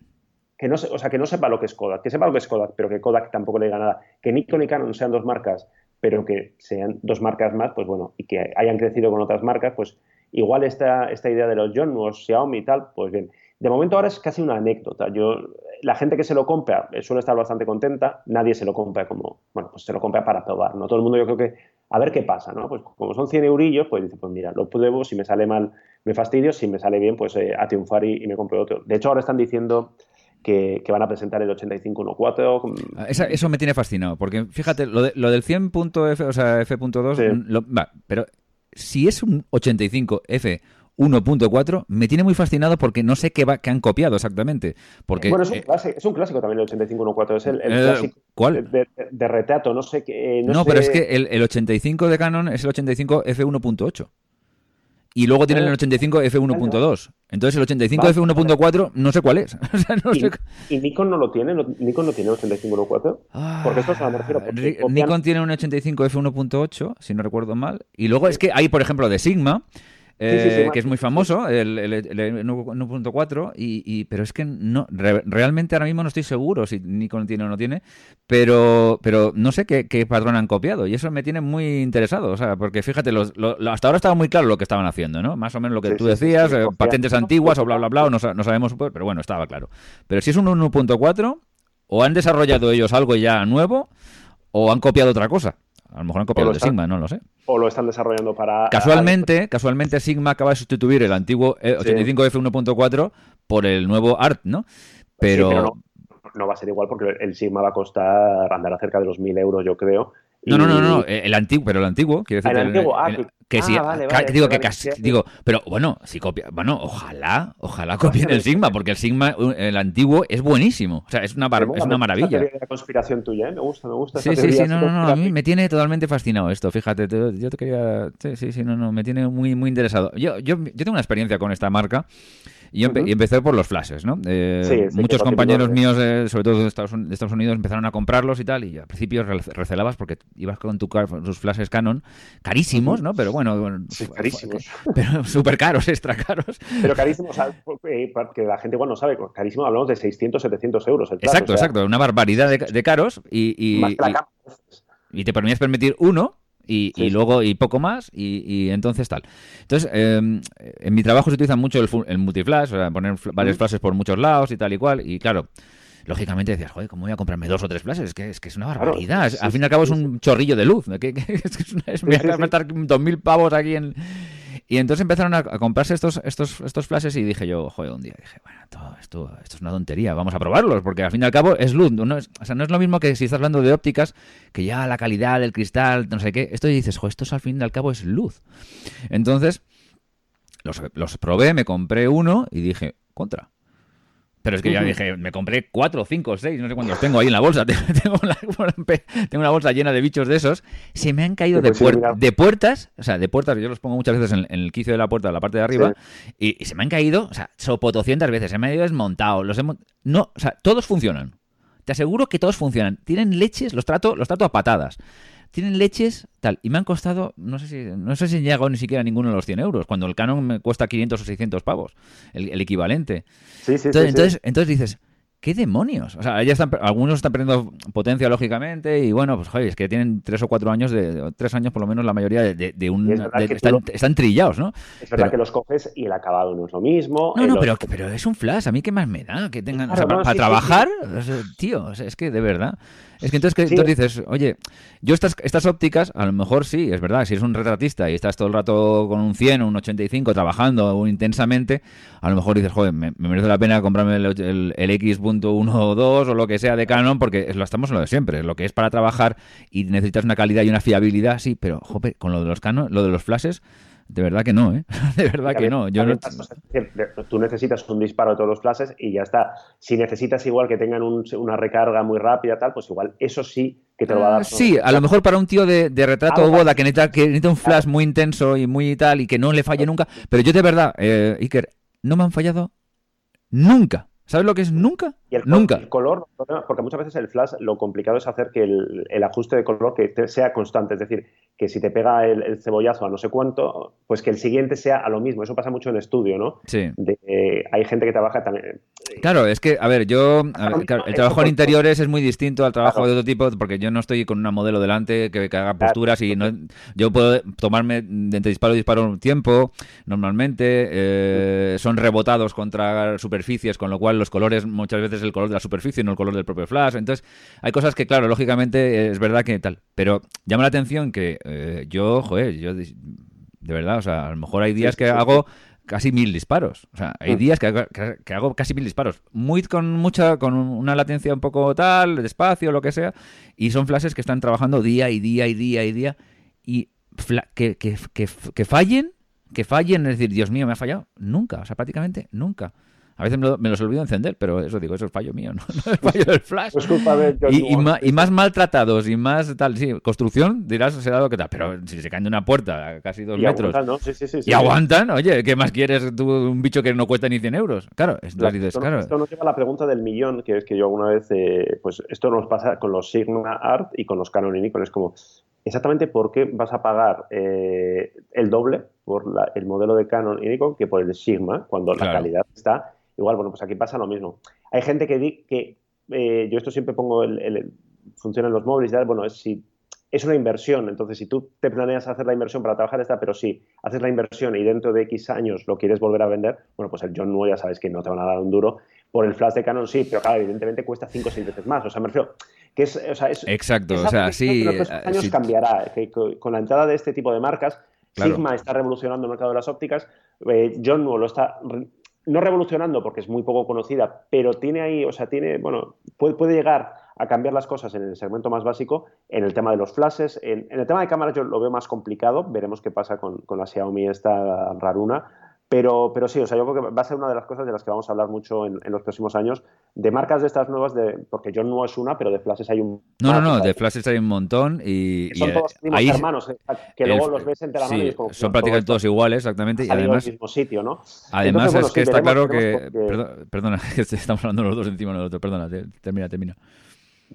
que no, o sea, que no sepa lo que es Kodak, que sepa lo que es Kodak, pero que Kodak tampoco le diga nada, que Nikon y Canon sean dos marcas, pero que sean dos marcas más, pues bueno, y que hayan crecido con otras marcas, pues igual esta, esta idea de los John o Xiaomi y tal, pues bien. De momento ahora es casi una anécdota. Yo, la gente que se lo compra eh, suele estar bastante contenta, nadie se lo compra como, bueno, pues se lo compra para probar, ¿no? Todo el mundo yo creo que, a ver qué pasa, ¿no? Pues como son 100 eurillos, pues dice, pues mira, lo pruebo, si me sale mal me fastidio, si me sale bien, pues eh, a triunfar y, me compro otro. De hecho, ahora están diciendo que, van a presentar el 8514. Ah, eso me tiene fascinado, porque fíjate, lo, del 100.f, o sea, F.2, pero si es un 85F 1.4 me tiene muy fascinado porque no sé qué, va, qué han copiado exactamente. Porque, bueno, es un, eh, clásico, es un clásico también el 85.1.4, es el, el eh, clásico ¿cuál? De, de, retrato, no sé qué. No, pero es que el, el, 85 de Canon es el 85 F1.8 y luego tienen el 85 F1.2. Entonces el 85 F1.4 no sé cuál es. ¿Y, Nikon no lo tiene? ¿Nikon no tiene 85 ah, Porque esto es a lo Nikon tiene un 85 F1.8, si no recuerdo mal. Y luego es que hay, por ejemplo, de Sigma, eh, que es muy famoso, el, el, 1.4, y, y, pero es que no realmente ahora mismo no estoy seguro si Nikon tiene o no tiene, pero, pero no sé qué, qué patrón han copiado, y eso me tiene muy interesado, o sea, porque fíjate, los, hasta ahora estaba muy claro lo que estaban haciendo, ¿no? Más o menos lo que tú decías, eh, patentes antiguas o bla, bla, bla, no, no sabemos, pero bueno, estaba claro. Pero si es un 1.4, o han desarrollado ellos algo ya nuevo, o han copiado otra cosa. A lo mejor han copiado de Sigma, no lo sé. O lo están desarrollando para... Casualmente, casualmente Sigma acaba de sustituir el antiguo 85F1.4 por el nuevo ART, ¿no? Pero... no, va a ser igual porque el Sigma va a costar, andar cerca de los 1.000 euros, yo creo. No, no, no, no, el antiguo, pero el antiguo, quiero decir. El, antiguo, ah, que sí, ah, digo que casi, digo, pero bueno, si copia, bueno, ojalá, ojalá copien el Sigma, porque el Sigma, el antiguo, es buenísimo, o sea, es una, es una maravilla. la conspiración tuya, ¿eh? me gusta, me gusta. Sí, sí, sí, no, no, no, a mí me tiene totalmente fascinado esto, fíjate, yo te quería, sí, sí, sí, no, no, me tiene muy, muy interesado. Yo, yo, yo tengo una experiencia con esta marca y, empecé por los flashes, ¿no? Eh, muchos compañeros míos, eh, sobre todo de Estados, Unidos, empezaron a comprarlos y tal, y al principio recelabas porque ibas con tu tus flashes Canon, carísimos, ¿no? Pero bueno, carísimos. Pero súper caros, extra caros. Pero carísimos, eh, que la gente igual no sabe, carísimo hablamos de 600, 700 euros. El exacto, exacto, una barbaridad de, caros y, y, y te permitías permitir uno y, luego y poco más y, entonces tal. Entonces, em, en mi trabajo se utiliza mucho el, el multiflash, o sea, poner varios flashes por muchos lados y tal y cual. Y claro, lógicamente decías, joder, ¿cómo voy a comprarme dos o tres flashes? Es que es, que es una barbaridad. al fin y al cabo es un chorrillo de luz. Que, es, que es, una, es, voy a gastar dos mil pavos aquí en, y entonces empezaron a, comprarse estos, estos, estos flashes y dije yo, joder, un día dije, bueno, todo esto, esto es una tontería, vamos a probarlos, porque al fin y al cabo es luz. No es, o sea, no es lo mismo que si estás hablando de ópticas, que ya la calidad del cristal, no sé qué. Esto dices, joder, esto al fin y al cabo es luz. Entonces, los, los probé, me compré uno y dije, contra. Pero es que ya dije, me compré cuatro, cinco, seis, no sé cuántos tengo ahí en la bolsa. tengo, una bolsa llena de bichos de esos. Se me han caído de, de puertas, o sea, de puertas, yo los pongo muchas veces en, el quicio de la puerta, en la parte de arriba, y, se me han caído, o sea, sopotocientas veces, se me han ido desmontado. Los No, o sea, todos funcionan. Te aseguro que todos funcionan. Tienen leches, los trato, los trato a patadas tienen leches, tal, y me han costado, no sé si, no sé si llegado ni siquiera a ninguno de los 100 euros, cuando el Canon me cuesta 500 o 600 pavos, el, equivalente. Sí, sí, entonces, sí, entonces, dices, ¿qué demonios? O sea, ya están, algunos están perdiendo potencia, lógicamente, y bueno, pues joder, es que tienen tres o cuatro años, de tres años por lo menos la mayoría de, un... están, trillados, ¿no? Es verdad que los coges y el acabado no es lo mismo. No, no, pero, pero es un flash, a mí qué más me da, que tengan... o sea, para, trabajar, tío, es que de verdad... Es que entonces, que, dices, oye, yo estas, estas ópticas, a lo mejor sí, es verdad, si eres un retratista y estás todo el rato con un 100 o un 85 trabajando intensamente, a lo mejor dices, joder, me, merece la pena comprarme el, el, el X.1 o 2 o lo que sea de Canon, porque lo estamos en lo de siempre, lo que es para trabajar y necesitas una calidad y una fiabilidad, sí, pero, joder, con lo de los Canon, lo de los flashes de verdad que no, ¿eh? De verdad que no. Yo Tú necesitas un disparo de todos los flashes y ya está. Si necesitas igual que tengan una recarga muy rápida, tal, pues igual eso sí que te lo va a dar. sí, a lo mejor para un tío de, retrato o boda que necesita, que necesita un flash muy intenso y muy tal y que no le falle nunca. Pero yo de verdad, eh, Iker, no me han fallado nunca. ¿Sabes lo que es nunca? Y el, nunca. El color, porque muchas veces el flash lo complicado es hacer que el, ajuste de color que sea constante, es decir, que si te pega el, cebollazo a no sé cuánto, pues que el siguiente sea a lo mismo. Eso pasa mucho en estudio, ¿no? Sí. hay gente que trabaja también. Claro, es que, a ver, yo. el trabajo en interiores es muy distinto al trabajo de otro tipo, porque yo no estoy con una modelo delante que, haga posturas y no, yo puedo tomarme de entre disparo y disparo un tiempo, normalmente. Eh, son rebotados contra superficies, con lo cual los colores, muchas veces el color de la superficie, no el color del propio flash. Entonces, hay cosas que, claro, lógicamente es verdad que tal. Pero llama la atención que eh, yo, joder, yo de, verdad, o sea, a lo mejor hay días que hago casi mil disparos. O sea, hay mm. días que hago, casi mil disparos. Muy con mucha, con una latencia un poco tal, despacio, lo que sea. Y son flashes que están trabajando día y día y día y día. Y que, que, que, fallen, que fallen, es decir, Dios mío, me ha fallado. Nunca, o sea, prácticamente nunca. A veces me, los olvido encender, pero eso digo, eso es fallo mío, no, no es fallo del flash. Pues culpa de y, y, más, y, más, maltratados y más tal, sí, construcción, dirás, será lo que tal, pero si se caen de una puerta a casi dos metros y aguantan, oye, ¿qué más quieres tú, un bicho que no cuesta ni 100 euros? Claro, esto, esto, claro. esto nos lleva a la pregunta del millón, que es que yo alguna vez, eh, pues esto nos pasa con los Sigma Art y con los Canon y Nikon, es como, exactamente por qué vas a pagar eh, el doble por el modelo de Canon y Nikon que por el Sigma, cuando la calidad está Igual, bueno, pues aquí pasa lo mismo. Hay gente que, di, que eh, yo esto siempre pongo, el, funciona en los móviles y tal, bueno, es si es una inversión, entonces si tú te planeas hacer la inversión para trabajar esta, pero si haces la inversión y dentro de X años lo quieres volver a vender, bueno, pues el John Nuo ya sabes que no te van a dar un duro, por el flash de Canon sí, pero claro, evidentemente cuesta 5 o 6 veces más, o sea, me refiero que es, o sea, es Exacto, o sea, sí. Pero eh, años cambiará, que con la entrada de este tipo de marcas, Sigma está revolucionando el mercado de las ópticas, eh, John Nuo lo está no revolucionando porque es muy poco conocida, pero tiene ahí, o sea, tiene, bueno, puede, llegar a cambiar las cosas en el segmento más básico, en el tema de los flashes, en, el tema de cámaras yo lo veo más complicado, veremos qué pasa con, con la Xiaomi esta raruna, pero, pero sí, o sea, yo creo que va a ser una de las cosas de las que vamos a hablar mucho en, los próximos años, de marcas de estas nuevas, de, porque yo no es una, pero de flashes hay un... No, no, no, de flashes hay un montón y... son todos primos hermanos, eh, que luego los ves entre la mano y es como... Son prácticamente todos iguales, exactamente. Y además... mismo sitio, ¿no? Además es que está claro que... Perdona, estamos hablando los dos encima del otro, perdona, termina, termina.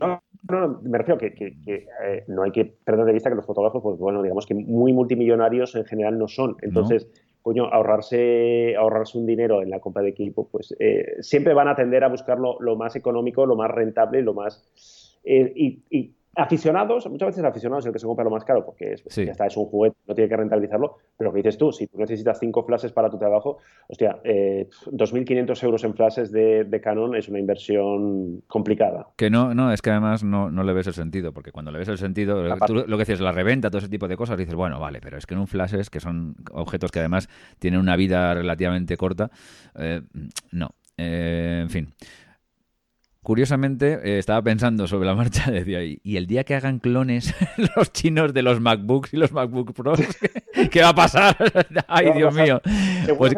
No, no, me refiero que, que, que eh, no hay que perder de vista que los fotógrafos, pues bueno, digamos que muy multimillonarios en general no son. Entonces, coño, ahorrarse, ahorrarse un dinero en la compra de equipo, pues eh, siempre van a tender a buscar lo, más económico, lo más rentable, lo más... Eh, y, aficionados, muchas veces aficionados es el que se compra lo más caro, porque es, ya está, es un juguete, no tiene que rentabilizarlo, pero lo que dices tú, si tú necesitas cinco flashes para tu trabajo, hostia, eh, 2.500 euros en flashes de, Canon es una inversión complicada. Que no, no, es que además no, no le ves el sentido, porque cuando le ves el sentido, lo que dices, la reventa, todo ese tipo de cosas, dices, bueno, vale, pero es que en un flashes, que son objetos que además tienen una vida relativamente corta, eh, no. Eh, en fin. Curiosamente, eh, estaba pensando sobre la marcha, decía, y el día que hagan clones los chinos de los MacBooks y los MacBook Pros, ¿qué va a pasar? Ay, Dios mío. Pues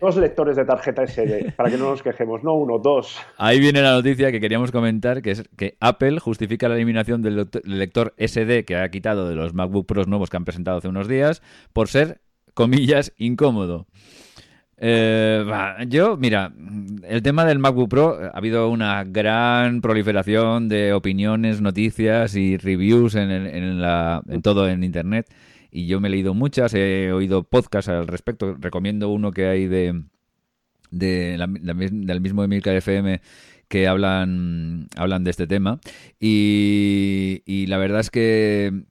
Dos lectores de tarjeta SD, para que no nos quejemos, no uno, dos. Ahí viene la noticia que queríamos comentar, que es que Apple justifica la eliminación del lector SD que ha quitado de los MacBook Pros nuevos que han presentado hace unos días por ser, comillas, incómodo. Eh, yo, mira, el tema del MacBook Pro, ha habido una gran proliferación de opiniones, noticias y reviews en, en, la, en todo en Internet. Y yo me he leído muchas, he oído podcasts al respecto. Recomiendo uno que hay de, de del mismo Emilcar FM que hablan, hablan de este tema. Y la verdad es que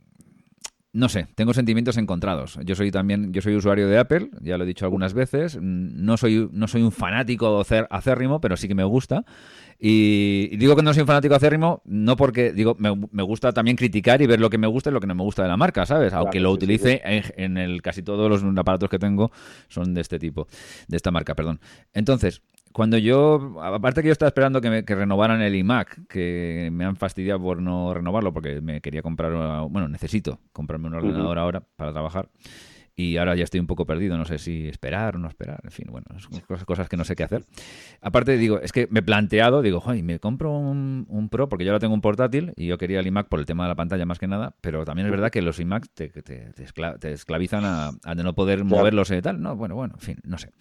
no sé, tengo sentimientos encontrados. Yo soy también, yo soy usuario de Apple, ya lo he dicho algunas veces. No soy, no soy un fanático acérrimo, pero sí que me gusta. Y, digo que no soy un fanático acérrimo, no porque, digo, me, gusta también criticar y ver lo que me gusta y lo que no me gusta de la marca, ¿sabes? Aunque lo utilice En, el casi todos los aparatos que tengo son de este tipo, de esta marca, perdón. Entonces, cuando yo, aparte que yo estaba esperando que, me, que renovaran el iMac, que me han fastidiado por no renovarlo porque me quería comprar, bueno, necesito comprarme un ordenador ahora para trabajar. Y ahora ya estoy un poco perdido, no sé si esperar o no esperar, en fin, bueno, cosas, cosas que no sé qué hacer. Aparte, digo, es que me he planteado, digo, joder, me compro un, Pro porque yo ahora tengo un portátil y yo quería el iMac por el tema de la pantalla más que nada, pero también es verdad que los iMacs te, te, esclavizan a, de no poder moverlos y tal, no, bueno, bueno, en fin, no sé.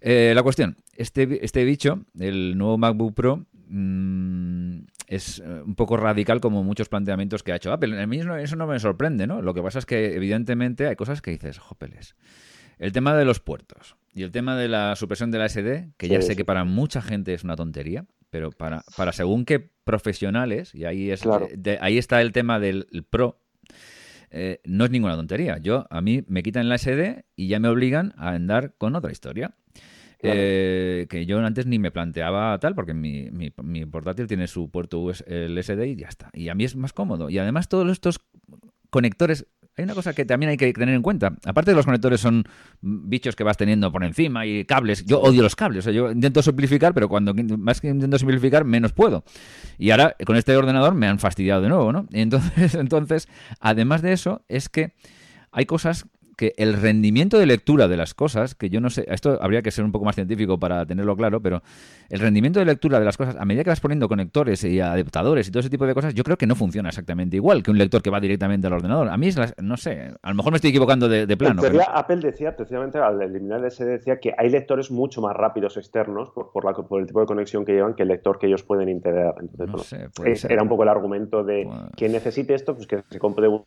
Eh, la cuestión, este, este bicho, el nuevo MacBook Pro, mmm, es eh, un poco radical como muchos planteamientos que ha hecho Apple. A mí eso no me sorprende, ¿no? Lo que pasa es que evidentemente hay cosas que dices, jopeles. El tema de los puertos y el tema de la supresión de la SD, que ya sé que para mucha gente es una tontería, pero para, para según qué profesionales, y ahí, es, ahí está el tema del Pro, eh, no es ninguna tontería. Yo, a mí me quitan la SD y ya me obligan a andar con otra historia. Eh, que yo antes ni me planteaba tal, porque mi, mi, portátil tiene su puerto USB y ya está. Y a mí es más cómodo. Y además todos estos conectores hay una cosa que también hay que tener en cuenta. Aparte de los conectores son bichos que vas teniendo por encima y cables. Yo odio los cables. Yo intento simplificar, pero cuando más que intento simplificar, menos puedo. Y ahora con este ordenador me han fastidiado de nuevo, ¿no? entonces, entonces, además de eso, es que hay cosas que el rendimiento de lectura de las cosas, que yo no sé, esto habría que ser un poco más científico para tenerlo claro, pero el rendimiento de lectura de las cosas, a medida que vas poniendo conectores y adaptadores y todo ese tipo de cosas, yo creo que no funciona exactamente igual que un lector que va directamente al ordenador. A mí es, no sé, a lo mejor me estoy equivocando de, plano. Pero... Apple decía, precisamente al eliminar el SD, decía que hay lectores mucho más rápidos externos por, la, por el tipo de conexión que llevan que el lector que ellos pueden integrar. Entonces, era un poco el argumento de pues quien necesite esto, pues que se compre un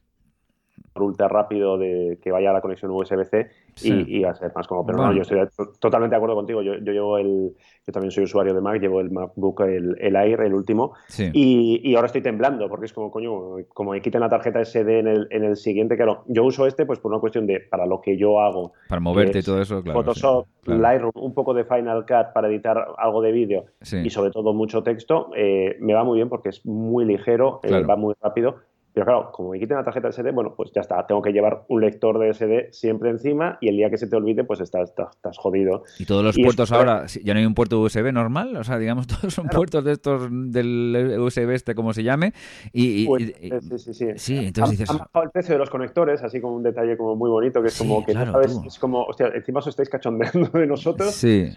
ultra rápido de que vaya a la conexión USB-C y, va a ser más cómodo. Pero no, yo estoy totalmente de acuerdo contigo. Yo, yo, llevo el, yo también soy usuario de Mac, llevo el MacBook, el, el Air, el último, y, y, ahora estoy temblando porque es como, coño, como me quiten la tarjeta SD en el, en el siguiente, claro, yo uso este pues por una cuestión de, para lo que yo hago. Para moverte y todo eso, claro. Photoshop, Lightroom, un poco de Final Cut para editar algo de vídeo y sobre todo mucho texto, eh, me va muy bien porque es muy ligero, eh, va muy rápido pero claro, como me quiten la tarjeta SD, bueno, pues ya está, tengo que llevar un lector de SD siempre encima y el día que se te olvide, pues estás, estás, jodido. ¿Y todos los puertos ahora, ya no hay un puerto USB normal? O sea, digamos, todos son puertos de estos del USB este, como se llame. Y, pues, sí, sí, sí. sí entonces dices... Han bajado el precio de los conectores, así como un detalle como muy bonito, que es como que, ¿sabes? Es como, hostia, encima os estáis cachondeando de nosotros. Sí.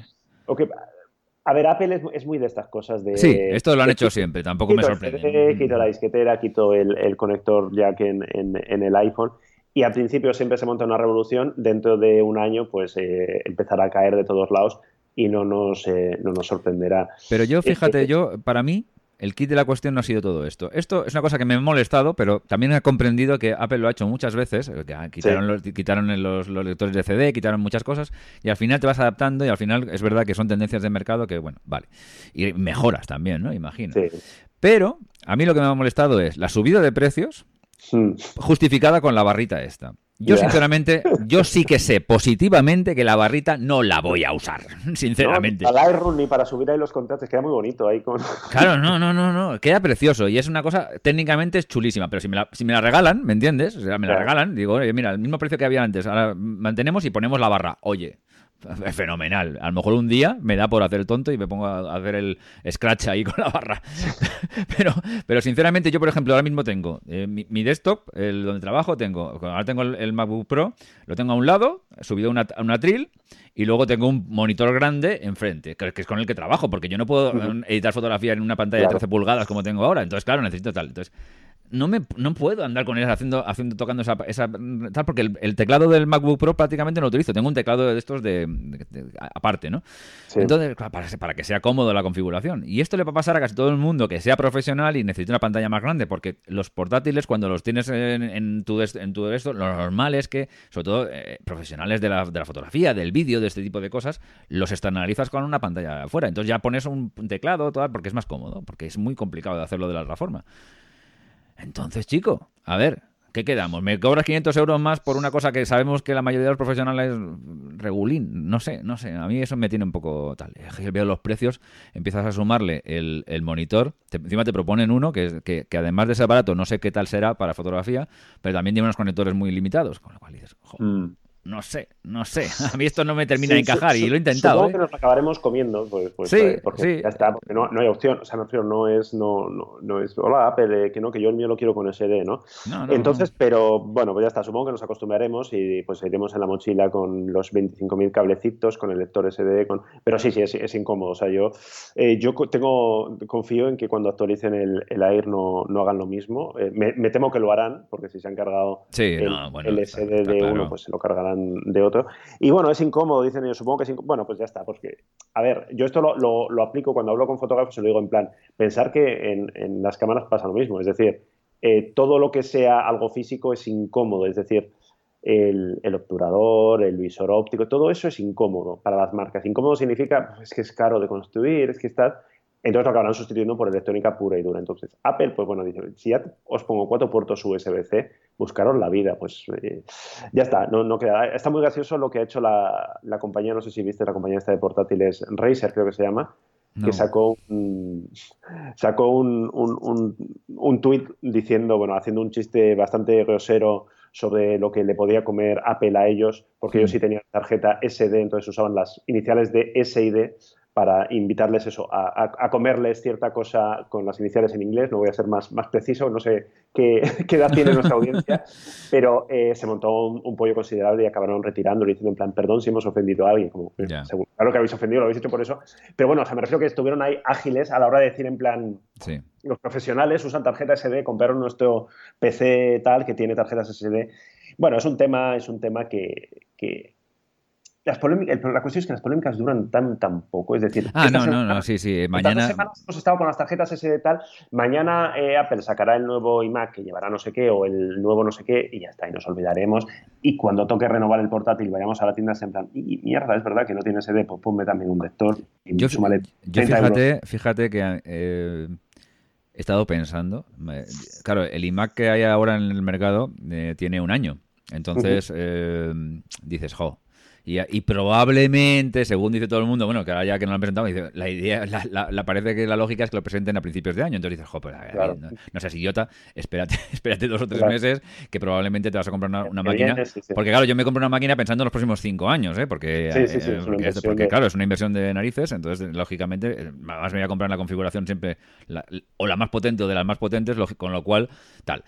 O que a ver, Apple es, muy de estas cosas de... Sí, esto lo han hecho siempre, tampoco me sorprende. quito la disquetera, quito el, conector jack en, en, el iPhone y al principio siempre se monta una revolución, dentro de un año pues eh, empezará a caer de todos lados y no nos, eh, no nos sorprenderá. Pero yo, fíjate, yo, para mí, el kit de la cuestión no ha sido todo esto. Esto es una cosa que me ha molestado, pero también he comprendido que Apple lo ha hecho muchas veces. quitaron, los, quitaron los, lectores de CD, quitaron muchas cosas, y al final te vas adaptando y al final es verdad que son tendencias de mercado que, bueno, vale. Y mejoras también, ¿no? Imagino. Pero a mí lo que me ha molestado es la subida de precios hmm. justificada con la barrita esta. Yo, sinceramente, yo sí que sé positivamente que la barrita no la voy a usar, sinceramente. No, para Lightroom ni para subir ahí los contratos, queda muy bonito ahí con... Claro, no, no, no, no, queda precioso y es una cosa, técnicamente es chulísima, pero si me la, si me la regalan, ¿me entiendes? O sea, me la regalan, digo, oye, mira, el mismo precio que había antes, ahora mantenemos y ponemos la barra, oye, fenomenal. A lo mejor un día me da por hacer el tonto y me pongo a hacer el scratch ahí con la barra. pero, pero sinceramente, yo, por ejemplo, ahora mismo tengo eh, mi, desktop, el donde trabajo, tengo, ahora tengo el, MacBook Pro, lo tengo a un lado, subido a una, una tril, y luego tengo un monitor grande enfrente, que, es con el que trabajo, porque yo no puedo editar fotografía en una pantalla de 13 pulgadas como tengo ahora. Entonces, claro, necesito tal. Entonces, no me no puedo andar con él haciendo, haciendo tocando esa, esa tal porque el, teclado del MacBook Pro prácticamente no lo utilizo. Tengo un teclado de estos de, aparte, ¿no? Entonces, para, para, que sea cómodo la configuración. Y esto le va a pasar a casi todo el mundo que sea profesional y necesite una pantalla más grande, porque los portátiles cuando los tienes en, tu en tu esto, lo normal es que, sobre todo eh, profesionales de la, de la fotografía, del vídeo, de este tipo de cosas, los externalizas con una pantalla afuera. Entonces ya pones un teclado, todo, porque es más cómodo, porque es muy complicado de hacerlo de la otra forma. Entonces, chico, a ver, ¿qué quedamos? ¿Me cobras 500 euros más por una cosa que sabemos que la mayoría de los profesionales regulín? No sé, no sé. A mí eso me tiene un poco tal. Veo los precios, empiezas a sumarle el, monitor. encima te proponen uno que, que, que, además de ser barato, no sé qué tal será para fotografía, pero también tiene unos conectores muy limitados. Con lo cual dices, mm. No sé, no sé. A mí esto no me termina de encajar y lo he intentado. Supongo ¿eh? que nos acabaremos comiendo, pues, pues Sí, eh, porque sí. ya está, porque no, no hay opción. O sea, me refiero, no es, no, no, no es, hola Apple, eh, que no, que yo el mío lo quiero con SD, ¿no? No, no, Entonces, pero bueno, pues ya está, supongo que nos acostumbraremos y pues iremos en la mochila con los 25.000 cablecitos, con el lector SD, con... pero sí, sí, es, es incómodo. O sea, yo, eh, yo tengo, confío en que cuando actualicen el, el Air no, no hagan lo mismo. Me, me temo que lo harán, porque si se han cargado el, no, bueno, el está- SD está de claro. uno, pues se lo cargarán de otro. Y bueno, es incómodo, dicen ellos, supongo que es incómodo. Bueno, pues ya está, porque, a ver, yo esto lo, lo- aplico cuando hablo con fotógrafos, se lo digo en plan, pensar que en, en las cámaras pasa lo mismo, es decir, eh, todo lo que sea algo físico es incómodo, es decir, el, el obturador, el visor óptico, todo eso es incómodo para las marcas. Incómodo significa es que es caro de construir, es que está... Entonces lo acabarán sustituyendo por electrónica pura y dura. Entonces, Apple, pues bueno, dice, si os pongo cuatro puertos USB-C, buscaros la vida. Pues eh, ya está, no, no queda. Está muy gracioso lo que ha hecho la, la compañía, no sé si viste, la compañía esta de portátiles, Razer creo que se llama, No. que sacó un, sacó un, un, un, un tuit diciendo, bueno, haciendo un chiste bastante grosero sobre lo que le podía comer Apple a ellos, porque ellos sí tenían tarjeta SD, entonces usaban las iniciales de S y D para invitarles eso, a, a- comerles cierta cosa con las iniciales en inglés, no voy a ser más, más preciso, no sé qué, qué edad tiene nuestra audiencia, pero eh, se montó un, un pollo considerable y acabaron retirándolo y diciendo en plan, perdón si hemos ofendido a alguien, como, Ya. seguro, claro que habéis ofendido, lo habéis hecho por eso, pero bueno, o sea, me refiero que estuvieron ahí ágiles a la hora de decir en plan, Sí. los profesionales usan tarjeta SD, compraron nuestro PC tal que tiene tarjetas SD. Bueno, es un tema, es un tema que, que las polémicas, la cuestión es que las polémicas duran tan tan poco, es decir, Ah, no, no, semana- no, sí, sí. dos Mañana. semanas hemos estado con las tarjetas SD tal, mañana eh, Apple sacará el nuevo iMac que llevará no sé qué o el nuevo no sé qué y ya está, y nos olvidaremos. Y cuando toque renovar el portátil, vayamos a la tienda en plan, y mierda, es verdad que no tiene SD, pues ponme también un lector y Yo, súmale yo 30 euros. fíjate, fíjate que eh, he estado pensando. Claro, el iMac que hay ahora en el mercado eh, tiene un año. Entonces dices, jo. Y, y probablemente, según dice todo el mundo, bueno, que ahora ya que no lo han presentado, dice, la idea, la, la- la- parece que la lógica es que lo presenten a principios de año. Entonces dices, jo, ver, Claro. no, no seas idiota, espérate, espérate dos o tres Claro. meses, que probablemente te vas a comprar una, máquina. viene, sí, sí. Porque claro, yo me compro una máquina pensando en los próximos cinco años, ¿eh? Porque, Sí, sí, sí, eh, es porque, inversión porque, de- claro, es una inversión de narices, entonces, lógicamente, eh, además me voy a comprar la configuración siempre, la- o la más potente o de las más potentes, con lo cual, tal.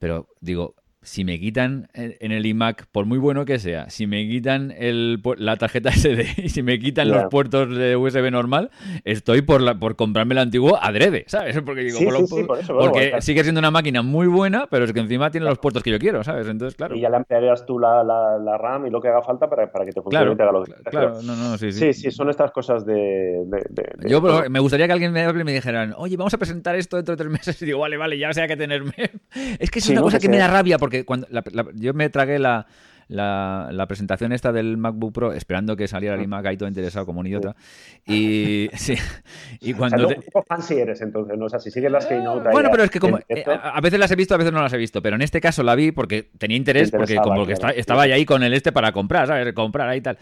Pero digo, si me quitan en el iMac, por muy bueno que sea, si me quitan el, la tarjeta SD y si me quitan los puertos de USB normal, estoy por, la, por comprarme el antiguo adrede, ¿sabes? Porque digo, Sí, por lo- sí, sí, por eso, bueno, porque claro. sigue siendo una máquina muy buena, pero es que encima tiene los puertos que yo quiero, ¿sabes? Entonces, claro. Y ya le ampliarías tú la, la, la RAM y lo que haga falta para, para que te funcione Claro, y te haga lo que claro, no, no, sí, sí. Sí, son estas cosas de... de- de- de- Yo me gustaría que alguien me hable y me dijeran, oye, vamos a presentar esto dentro de tres meses. Y digo, vale, vale, ya sé a qué tenerme. Es que es una ¿no? cosa Que que me da rabia porque cuando la- la- yo me tragué la, la, la presentación esta del MacBook Pro esperando que saliera el iMac ahí todo interesado como un idiota. Y sí, y O sea, cuando... te- un poco fancy eres entonces, ¿no? O sea, si sigues las Keynote ahí Bueno, pero es que como eh, a veces las he visto, a veces no las he visto, pero en este caso la vi porque tenía interés, Te porque como que claro. estaba ya ahí con el este para comprar, ¿sabes? Comprar ahí y tal.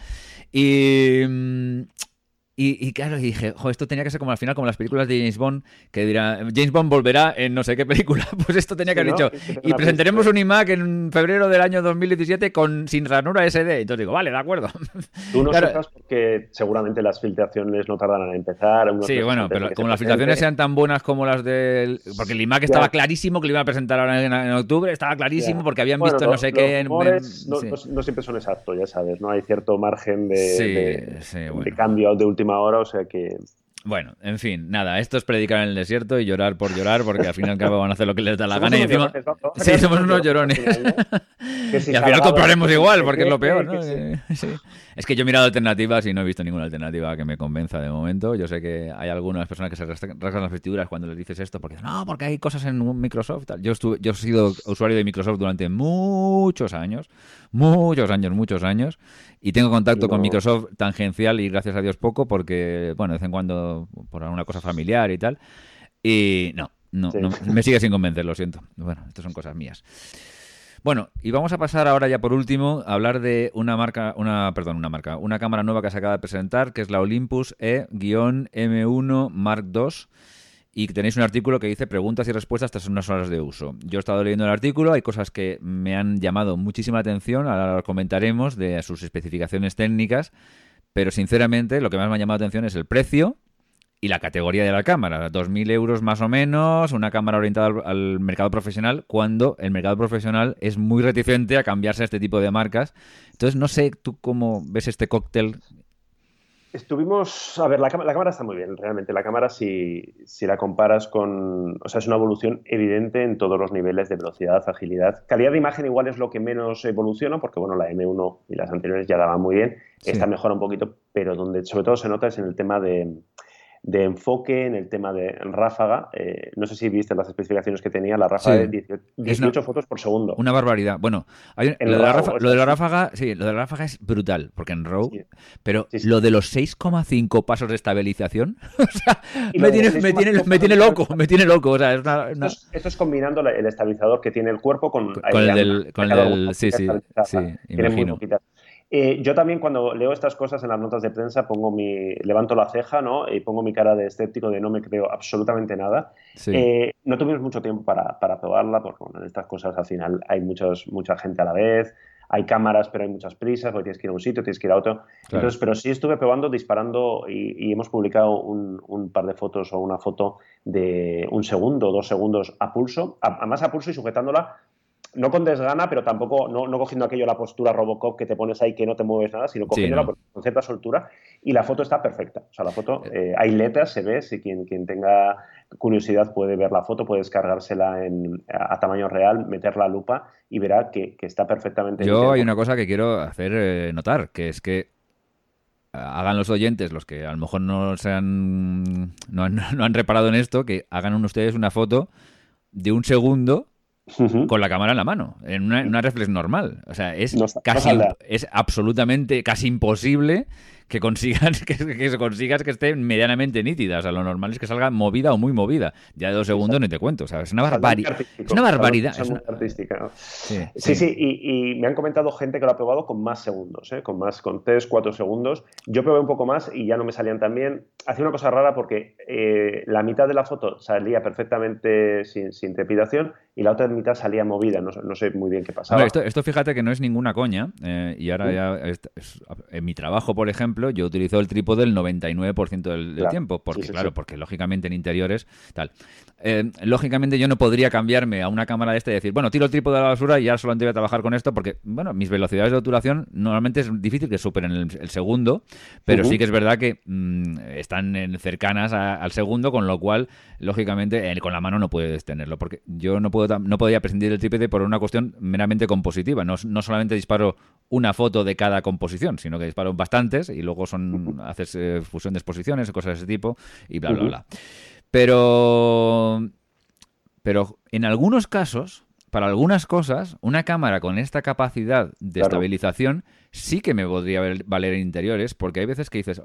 Y, mm, y, y claro, dije, jo, esto tenía que ser como al final, como las películas de James Bond, que dirá, James Bond volverá en no sé qué película. Pues esto tenía que haber dicho. Y presentaremos un iMac en febrero del año 2017 con sin ranura SD. Entonces digo, vale, de acuerdo. Tú no Claro. sepas porque seguramente las filtraciones no tardarán en empezar. Sí, bueno, pero como las filtraciones sean tan buenas como las del... Porque el iMac estaba clarísimo que lo iban a presentar ahora en, en octubre, estaba clarísimo porque habían Bueno, visto no sé qué... en- rumores en- no, sí. no- siempre son exactos, ya sabes, ¿no? Hay cierto margen de, Sí, de- sí, de cambio de última hora, o sea que... Bueno, en fin, nada, esto es predicar en el desierto y llorar por llorar porque al fin y al cabo van a hacer lo que les da la Somos gana y encima... llorones, Sí, somos unos llorones. Y al final compraremos igual, porque es lo peor, ¿no? sí. Es que yo he mirado alternativas y no he visto ninguna alternativa que me convenza de momento. Yo sé que hay algunas personas que se rasgan las vestiduras cuando les dices esto, porque no, porque hay cosas en Microsoft. tal. Yo, estuve, yo he sido usuario de Microsoft durante muchos años, muchos años, muchos años, y tengo contacto con. Microsoft tangencial y gracias a Dios poco, porque, bueno, de vez en cuando por alguna cosa familiar y tal. Y no, no, Sí. no, me sigue sin convencer, lo siento. Bueno, estas son cosas mías. Bueno, y vamos a pasar ahora ya por último a hablar de una marca, una, perdón, una marca, una cámara nueva que se acaba de presentar, que es la Olympus E-M1 Mark II. Y tenéis un artículo que dice preguntas y respuestas tras unas horas de uso. Yo he estado leyendo el artículo, hay cosas que me han llamado muchísima atención, ahora lo comentaremos de sus especificaciones técnicas, pero sinceramente lo que más me ha llamado la atención es el precio y la categoría de la cámara. 2.000 euros más o menos, una cámara orientada al, mercado profesional, cuando el mercado profesional es muy reticente a cambiarse a este tipo de marcas. Entonces, no sé tú cómo ves este cóctel. Estuvimos, a ver, la, la cámara está muy bien, realmente. La cámara, si, si, la comparas con, o sea, es una evolución evidente en todos los niveles de velocidad, agilidad. Calidad de imagen igual es lo que menos evoluciona, porque bueno, la M1 y las anteriores ya daban muy bien. Esta mejora un poquito, pero donde sobre todo se nota es en el tema de, de enfoque, en el tema de ráfaga. Eh, no sé si viste las especificaciones que tenía, la ráfaga de 18, fotos por segundo. Una barbaridad. Bueno, lo, de la ráfaga, lo, de la ráfaga, sí, lo de la ráfaga es brutal, porque en RAW, pero lo de los 6,5 pasos de estabilización, o sea, me tiene, me, tiene, me tiene, loco, me tiene loco. O sea, es una, Esto, es, combinando el estabilizador que tiene el cuerpo con, con el del, con el sí, sí, sí, imagino. Eh, yo también cuando leo estas cosas en las notas de prensa pongo mi, levanto la ceja ¿no? y pongo mi cara de escéptico de no me creo absolutamente nada. Eh, no tuvimos mucho tiempo para, para probarla porque en estas cosas al final hay muchos, mucha gente a la vez, hay cámaras pero hay muchas prisas, porque tienes que ir a un sitio, tienes que ir a otro. Entonces, pero sí estuve probando, disparando y, hemos publicado un, un, par de fotos o una foto de un segundo, dos segundos a pulso, además a pulso y sujetándola no con desgana, pero tampoco no, no, cogiendo aquello la postura Robocop que te pones ahí que no te mueves nada, sino cogiéndola con cierta soltura y la foto está perfecta. O sea, la foto, eh, hay letras, se ve, si quien, quien tenga curiosidad puede ver la foto, puede descargársela en, a, tamaño real, meter la lupa y verá que, está perfectamente. Yo hay una cosa que quiero hacer eh, notar, que es que hagan los oyentes, los que a lo mejor no, se han, no, han, no han reparado en esto, que hagan ustedes una foto de un segundo con la cámara en la mano, en una, en una reflex normal. O sea, es casi, es absolutamente casi imposible que consigas que, se consigas que esté medianamente nítida. O sea, lo normal es que salga movida o muy movida. Ya de dos segundos ni te cuento. O sea, es una barbaridad. Es una barbaridad. Es una... artística. Sí, sí, Y, me han comentado gente que lo ha probado con más segundos, ¿eh? con más, con 3, 4 segundos. Yo probé un poco más y ya no me salían tan bien. Hacía una cosa rara porque eh, la mitad de la foto salía perfectamente sin, sin, trepidación y la otra mitad salía movida. No, no sé muy bien qué pasaba. esto, esto, fíjate que no es ninguna coña. Eh, y ahora ya, en mi trabajo, por ejemplo, yo utilizo el trípode el 99% del, tiempo, porque claro, porque lógicamente en interiores tal. Eh, lógicamente yo no podría cambiarme a una cámara de esta y decir, bueno, tiro el trípode a la basura y ya solamente voy a trabajar con esto, porque, bueno, mis velocidades de obturación normalmente es difícil que superen el, segundo, pero sí que es verdad que mm, están cercanas al segundo, con lo cual, lógicamente, con la mano no puedes tenerlo, porque yo no puedo no podría prescindir del trípode por una cuestión meramente compositiva, no, no solamente disparo una foto de cada composición, sino que disparo bastantes y luego son haces eh, fusión de exposiciones, cosas de ese tipo y bla, bla, bla. Pero, pero en algunos casos, para algunas cosas, una cámara con esta capacidad de estabilización sí que me podría valer en interiores, porque hay veces que dices,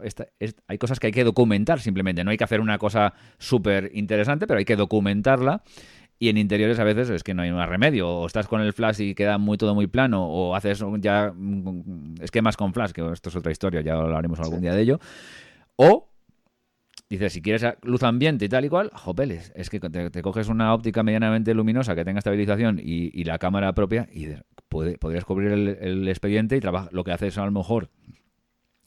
hay cosas que hay que documentar simplemente, no hay que hacer una cosa súper interesante, pero hay que documentarla. Y en interiores a veces es que no hay más remedio. O estás con el flash y queda muy todo muy plano, o haces ya esquemas con flash, que esto es otra historia, ya hablaremos algún día de ello. O dices, si quieres luz ambiente y tal y cual, jopeles, es que te, coges una óptica medianamente luminosa que tenga estabilización y, la cámara propia y podrías cubrir el, expediente y lo que haces a lo mejor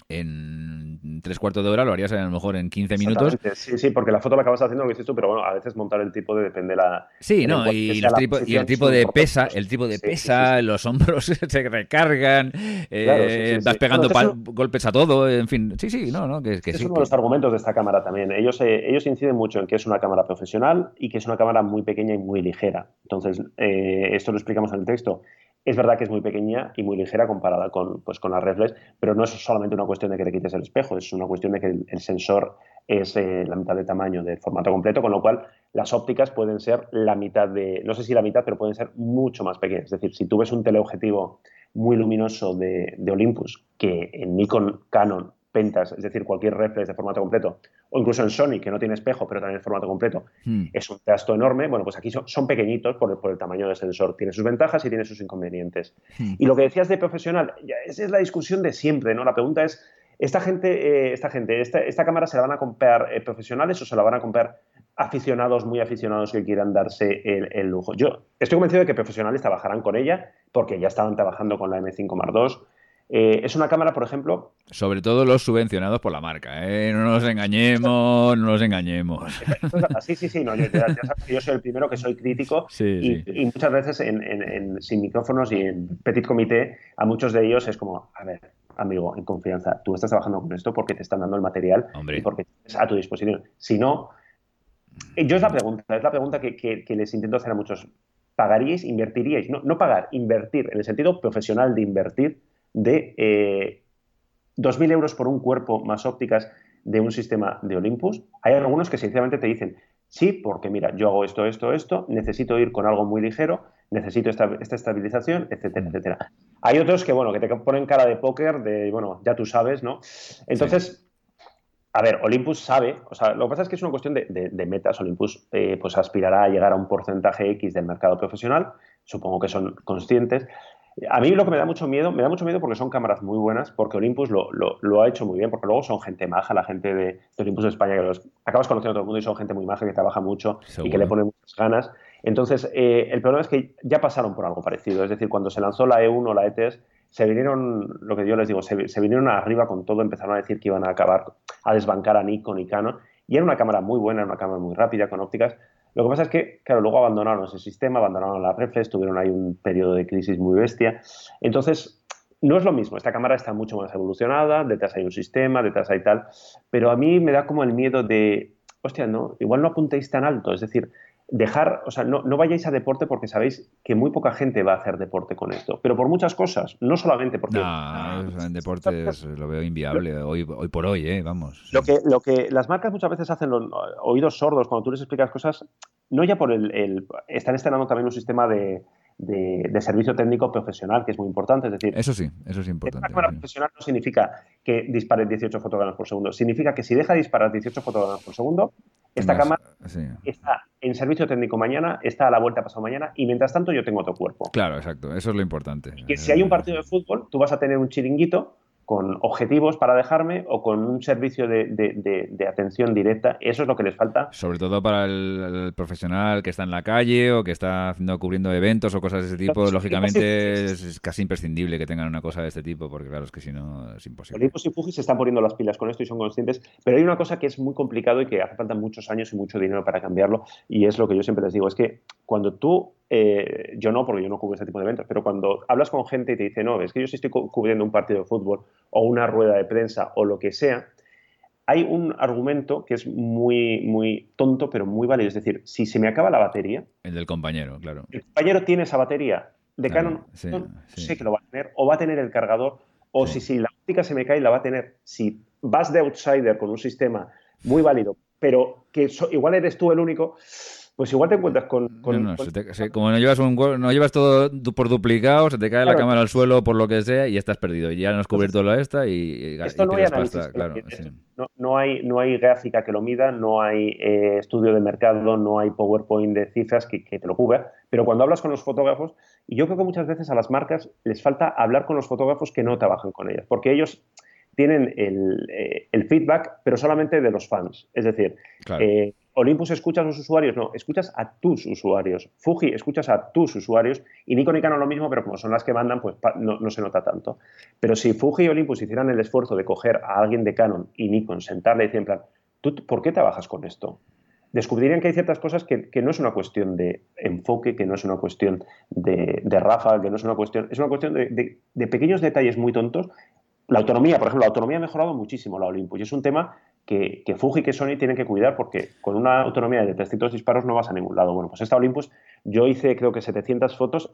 en tres cuartos de hora, lo harías a lo mejor en 15 minutos. Sí, sí, porque la foto la acabas haciendo lo que dices tú, pero bueno, a veces montar el tipo de depende la. Sí, no, y, el tipo de pesa, el tipo de pesa, los hombros se recargan, eh, vas pegando golpes a todo, en fin. Sí, sí, no, no, que, que es uno de los argumentos de esta cámara también. Ellos, eh, ellos inciden mucho en que es una cámara profesional y que es una cámara muy pequeña y muy ligera. Entonces, eh, esto lo explicamos en el texto. Es verdad que es muy pequeña y muy ligera comparada con, pues, con las reflex, pero no es solamente una cuestión de que le quites el espejo, es una cuestión de que el, sensor es eh, la mitad de tamaño del formato completo, con lo cual las ópticas pueden ser la mitad de, no sé si la mitad, pero pueden ser mucho más pequeñas. Es decir, si tú ves un teleobjetivo muy luminoso de, de Olympus, que en Nikon, Canon pentas, es decir, cualquier reflex de formato completo, o incluso en Sony, que no tiene espejo, pero también es formato completo, hmm. es un teatro enorme. Bueno, pues aquí son, pequeñitos por el, tamaño del sensor. Tiene sus ventajas y tiene sus inconvenientes. Hmm. Y lo que decías de profesional, esa es la discusión de siempre, ¿no? La pregunta es, ¿esta gente, eh, esta, gente esta, cámara se la van a comprar eh, profesionales o se la van a comprar aficionados, muy aficionados que quieran darse el, lujo. Yo estoy convencido de que profesionales trabajarán con ella porque ya estaban trabajando con la M5 Mark II. Eh, es una cámara, por ejemplo. Sobre todo los subvencionados por la marca, ¿eh? No nos engañemos, no nos engañemos. Sí, sí, sí, no, yo, soy el primero que soy crítico y, muchas veces en, sin micrófonos y en petit comité, a muchos de ellos es como, a ver, amigo, en confianza, tú estás trabajando con esto porque te están dando el material y porque es a tu disposición. Si no, eh, yo es la pregunta, es la pregunta que, les intento hacer a muchos. ¿Pagaríais, invertiríais? No, no pagar, invertir, en el sentido profesional de invertir de eh, 2.000 euros por un cuerpo más ópticas de un sistema de Olympus. Hay algunos que sinceramente te dicen, sí, porque mira, yo hago esto, esto, esto, necesito ir con algo muy ligero, necesito esta, estabilización, etcétera, etcétera. Hay otros que, bueno, que te ponen cara de póker, de, bueno, ya tú sabes, ¿no? Entonces, a ver, Olympus sabe, o sea, lo que pasa es que es una cuestión de, metas. Olympus eh, pues aspirará a llegar a un porcentaje X del mercado profesional, supongo que son conscientes. A mí lo que me da mucho miedo, me da mucho miedo porque son cámaras muy buenas, porque Olympus lo, ha hecho muy bien, porque luego son gente maja, la gente de, Olympus de España, que los acabas conociendo a todo el mundo y son gente muy maja que trabaja mucho y que le pone muchas ganas. Entonces, eh, el problema es que ya pasaron por algo parecido. Es decir, cuando se lanzó la E1 o la E3, se vinieron, lo que yo les digo, se, se, vinieron arriba con todo, empezaron a decir que iban a acabar, a desbancar a Nikon y Canon. Y era una cámara muy buena, era una cámara muy rápida, con ópticas, lo que pasa es que, claro, luego abandonaron ese sistema, abandonaron la reflex, tuvieron ahí un periodo de crisis muy bestia. Entonces, no es lo mismo, esta cámara está mucho más evolucionada, detrás hay un sistema, detrás hay tal, pero a mí me da como el miedo de, hostia, no, igual no apuntéis tan alto, es decir, dejar, o sea, no, no, vayáis a deporte porque sabéis que muy poca gente va a hacer deporte con esto, pero por muchas cosas, no solamente porque... No, en deporte lo veo inviable hoy, hoy por hoy, ¿eh? vamos. Lo que, lo que las marcas muchas veces hacen los oídos sordos cuando tú les explicas cosas, no ya por el... el están estrenando también un sistema de, de, servicio técnico profesional, que es muy importante. Es decir, eso sí, eso es importante. Una cámara profesional no significa que dispare 18 fotogramas por segundo, significa que si deja de disparar 18 fotogramas por segundo, esta cámara está en servicio técnico mañana, está a la vuelta pasado mañana y mientras tanto yo tengo otro cuerpo. Claro, exacto, eso es lo importante. que si hay un partido de fútbol, tú vas a tener un chiringuito con objetivos para dejarme o con un servicio de, atención directa. Eso es lo que les falta. Sobre todo para el, profesional que está en la calle o que está haciendo, cubriendo eventos o cosas de ese tipo. lógicamente es, casi imprescindible que tengan una cosa de este tipo porque claro, es que si no es imposible. Olympus y Fuji se están poniendo las pilas con esto y son conscientes, pero hay una cosa que es muy complicado y que hace falta muchos años y mucho dinero para cambiarlo y es lo que yo siempre les digo, es que cuando tú eh, yo no, porque yo no cubro este tipo de eventos, pero cuando hablas con gente y te dice, no, es que yo sí estoy cubriendo un partido de fútbol o una rueda de prensa o lo que sea, hay un argumento que es muy, muy tonto, pero muy válido. Es decir, si se me acaba la batería. El del compañero, claro. El compañero tiene esa batería de Canon, sé que lo va a tener, o va a tener el cargador, o si, si la óptica se me cae, la va a tener. Si vas de outsider con un sistema muy válido, pero que igual eres tú el único, pues igual te encuentras con... como no llevas, un, no llevas todo por duplicado, se te cae la cámara al suelo por lo que sea y estás perdido. Y ya no has cubierto la esta y, esto no, hay claro, no, hay, no hay gráfica que lo mida, no hay eh, estudio de mercado, no hay PowerPoint de cifras que, te lo cubra. Pero cuando hablas con los fotógrafos, y yo creo que muchas veces a las marcas les falta hablar con los fotógrafos que no trabajan con ellas, porque ellos tienen el, eh, feedback, pero solamente de los fans. Es decir, eh, Olympus escucha a sus usuarios, no, escuchas a tus usuarios. Fuji escuchas a tus usuarios y Nikon y Canon lo mismo, pero como son las que mandan, pues no, se nota tanto. Pero si Fuji y Olympus hicieran el esfuerzo de coger a alguien de Canon y Nikon, sentarle y decir, en plan, ¿tú por qué trabajas con esto? Descubrirían que hay ciertas cosas que, no es una cuestión de enfoque, que no es una cuestión de, de rafa, que no es una cuestión, es una cuestión de pequeños detalles muy tontos la autonomía, por ejemplo, la autonomía ha mejorado muchísimo la Olympus y es un tema que, que, Fuji y que Sony tienen que cuidar porque con una autonomía de 300 disparos no vas a ningún lado. Bueno, pues esta Olympus yo hice creo que 700 fotos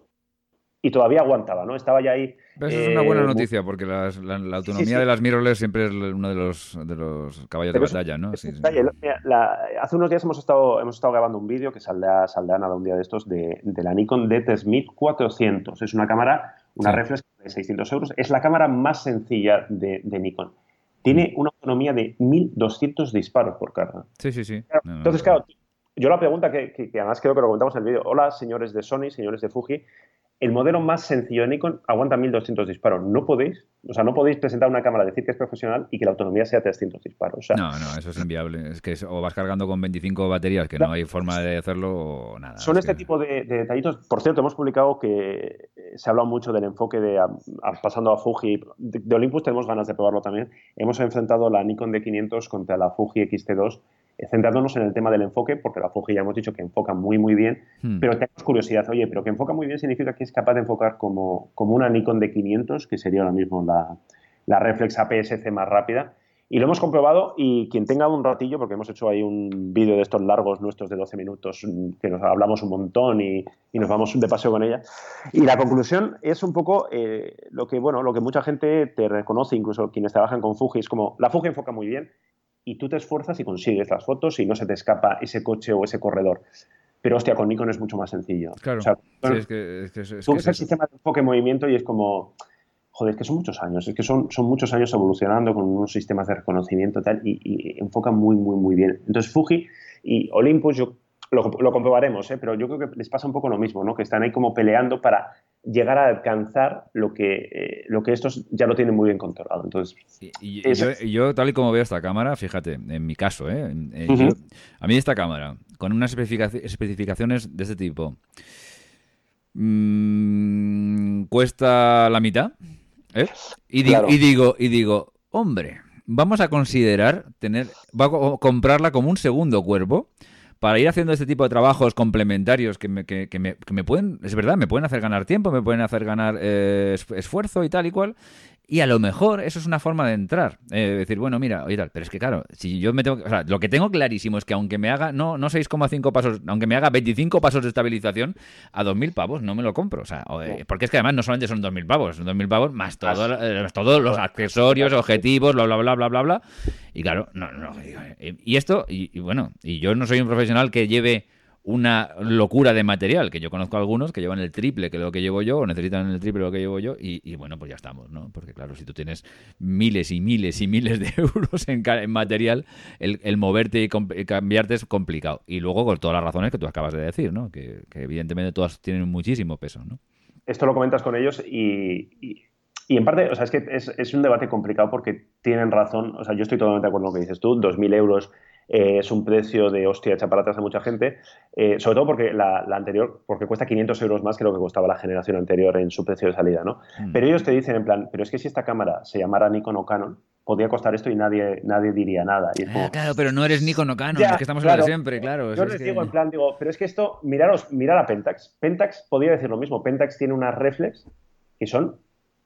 y todavía aguantaba, ¿no? Estaba ya ahí. eso es una buena eh, noticia porque la, autonomía de las mirrorless siempre es uno de los, de los caballos de batalla, ¿no? hace unos días hemos estado, hemos estado grabando un vídeo que saldrá, saldrá nada un día de estos de, de la Nikon D3400. Es una cámara, una reflex de 600 euros. Es la cámara más sencilla de, Nikon. Tiene una autonomía de 1200 disparos por carga. Sí, sí, sí. Entonces, claro, yo la pregunta que, además creo que lo comentamos en el vídeo, hola señores de Sony, señores de Fuji, el modelo más sencillo de Nikon aguanta 1200 disparos. No podéis, o sea, no podéis presentar una cámara, decir que es profesional y que la autonomía sea 300 disparos. no, no, eso es inviable. Es que o vas cargando con 25 baterías, que no hay forma de hacerlo, o nada. Son este tipo de, detallitos. Por cierto, hemos publicado que se ha hablado mucho del enfoque de pasando a Fuji. De, Olympus tenemos ganas de probarlo también. Hemos enfrentado la Nikon D500 contra la Fuji X-T2 eh, centrándonos en el tema del enfoque, porque la Fuji ya hemos dicho que enfoca muy, muy bien, hmm. pero tenemos curiosidad, oye, pero que enfoca muy bien significa que es capaz de enfocar como, como una Nikon de 500, que sería ahora mismo la, la reflex APS-C más rápida, y lo hemos comprobado y quien tenga un ratillo, porque hemos hecho ahí un vídeo de estos largos nuestros de 12 minutos, que nos hablamos un montón y, y nos vamos de paseo con ella. Y la conclusión es un poco eh, lo que, bueno, lo que mucha gente te reconoce, incluso quienes trabajan con Fuji, es como, la Fuji enfoca muy bien, y tú te esfuerzas y consigues las fotos y no se te escapa ese coche o ese corredor. Pero hostia, con Nikon es mucho más sencillo. Claro. O sea, es que, es es tú ves el sistema de enfoque movimiento y es como, joder, es que son muchos años, es que son, son muchos años evolucionando con unos sistemas de reconocimiento tal, y, y enfocan muy, muy, muy bien. Entonces, Fuji y Olympus, yo lo, lo comprobaremos, ¿eh? pero yo creo que les pasa un poco lo mismo, ¿no? Que están ahí como peleando para llegar a alcanzar lo que, eh, lo que estos ya lo tienen muy bien controlado. Entonces, y, yo, tal y como veo esta cámara, fíjate, en mi caso, ¿eh? eh a mí esta cámara, con unas especificaciones de este tipo, mmm, cuesta la mitad, ¿eh? y, y, digo, y digo, hombre, vamos a considerar tener, va a comprarla como un segundo cuerpo para ir haciendo este tipo de trabajos complementarios que me, que, me, que me pueden, es verdad, me pueden hacer ganar tiempo, me pueden hacer ganar eh, esfuerzo y tal y cual. Y a lo mejor eso es una forma de entrar. Eh, decir, bueno, mira, oye tal, pero es que claro, si yo me tengo. O sea, lo que tengo clarísimo es que aunque me haga, no, no 6,5 pasos, aunque me haga 25 pasos de estabilización, a 2.000 pavos no me lo compro. O sea, porque es que además no solamente son 2.000 pavos, son 2.000 pavos más todo, eh, todos los accesorios, objetivos, bla, bla, bla, bla, bla, bla. Y claro, no, no. Y esto, y bueno, y yo no soy un profesional que lleve una locura de material, que yo conozco algunos que llevan el triple que lo que llevo yo, o necesitan el triple lo que llevo yo, y, bueno, pues ya estamos, ¿no? Porque claro, si tú tienes miles y miles y miles de euros en, material, el, moverte y, cambiarte es complicado. Y luego con todas las razones que tú acabas de decir, ¿no? Que, evidentemente todas tienen muchísimo peso, ¿no? Esto lo comentas con ellos y, y en parte, o sea, es que es, es, un debate complicado porque tienen razón. O sea, yo estoy totalmente de acuerdo con lo que dices tú. 2.000 euros eh, es un precio de hostia hecha para atrás a mucha gente, eh, sobre todo porque la, anterior, porque cuesta 500 euros más que lo que costaba la generación anterior en su precio de salida, ¿no? Mm. Pero ellos te dicen en plan, pero es que si esta cámara se llamara Nikon o Canon, podría costar esto y nadie, nadie diría nada. Ah, claro, pero no eres Nikon o Canon, es que estamos hablando siempre, claro. Yo les digo en plan, digo, pero es que esto, miraros, mirar a Pentax. Pentax podría decir lo mismo, Pentax tiene unas reflex que son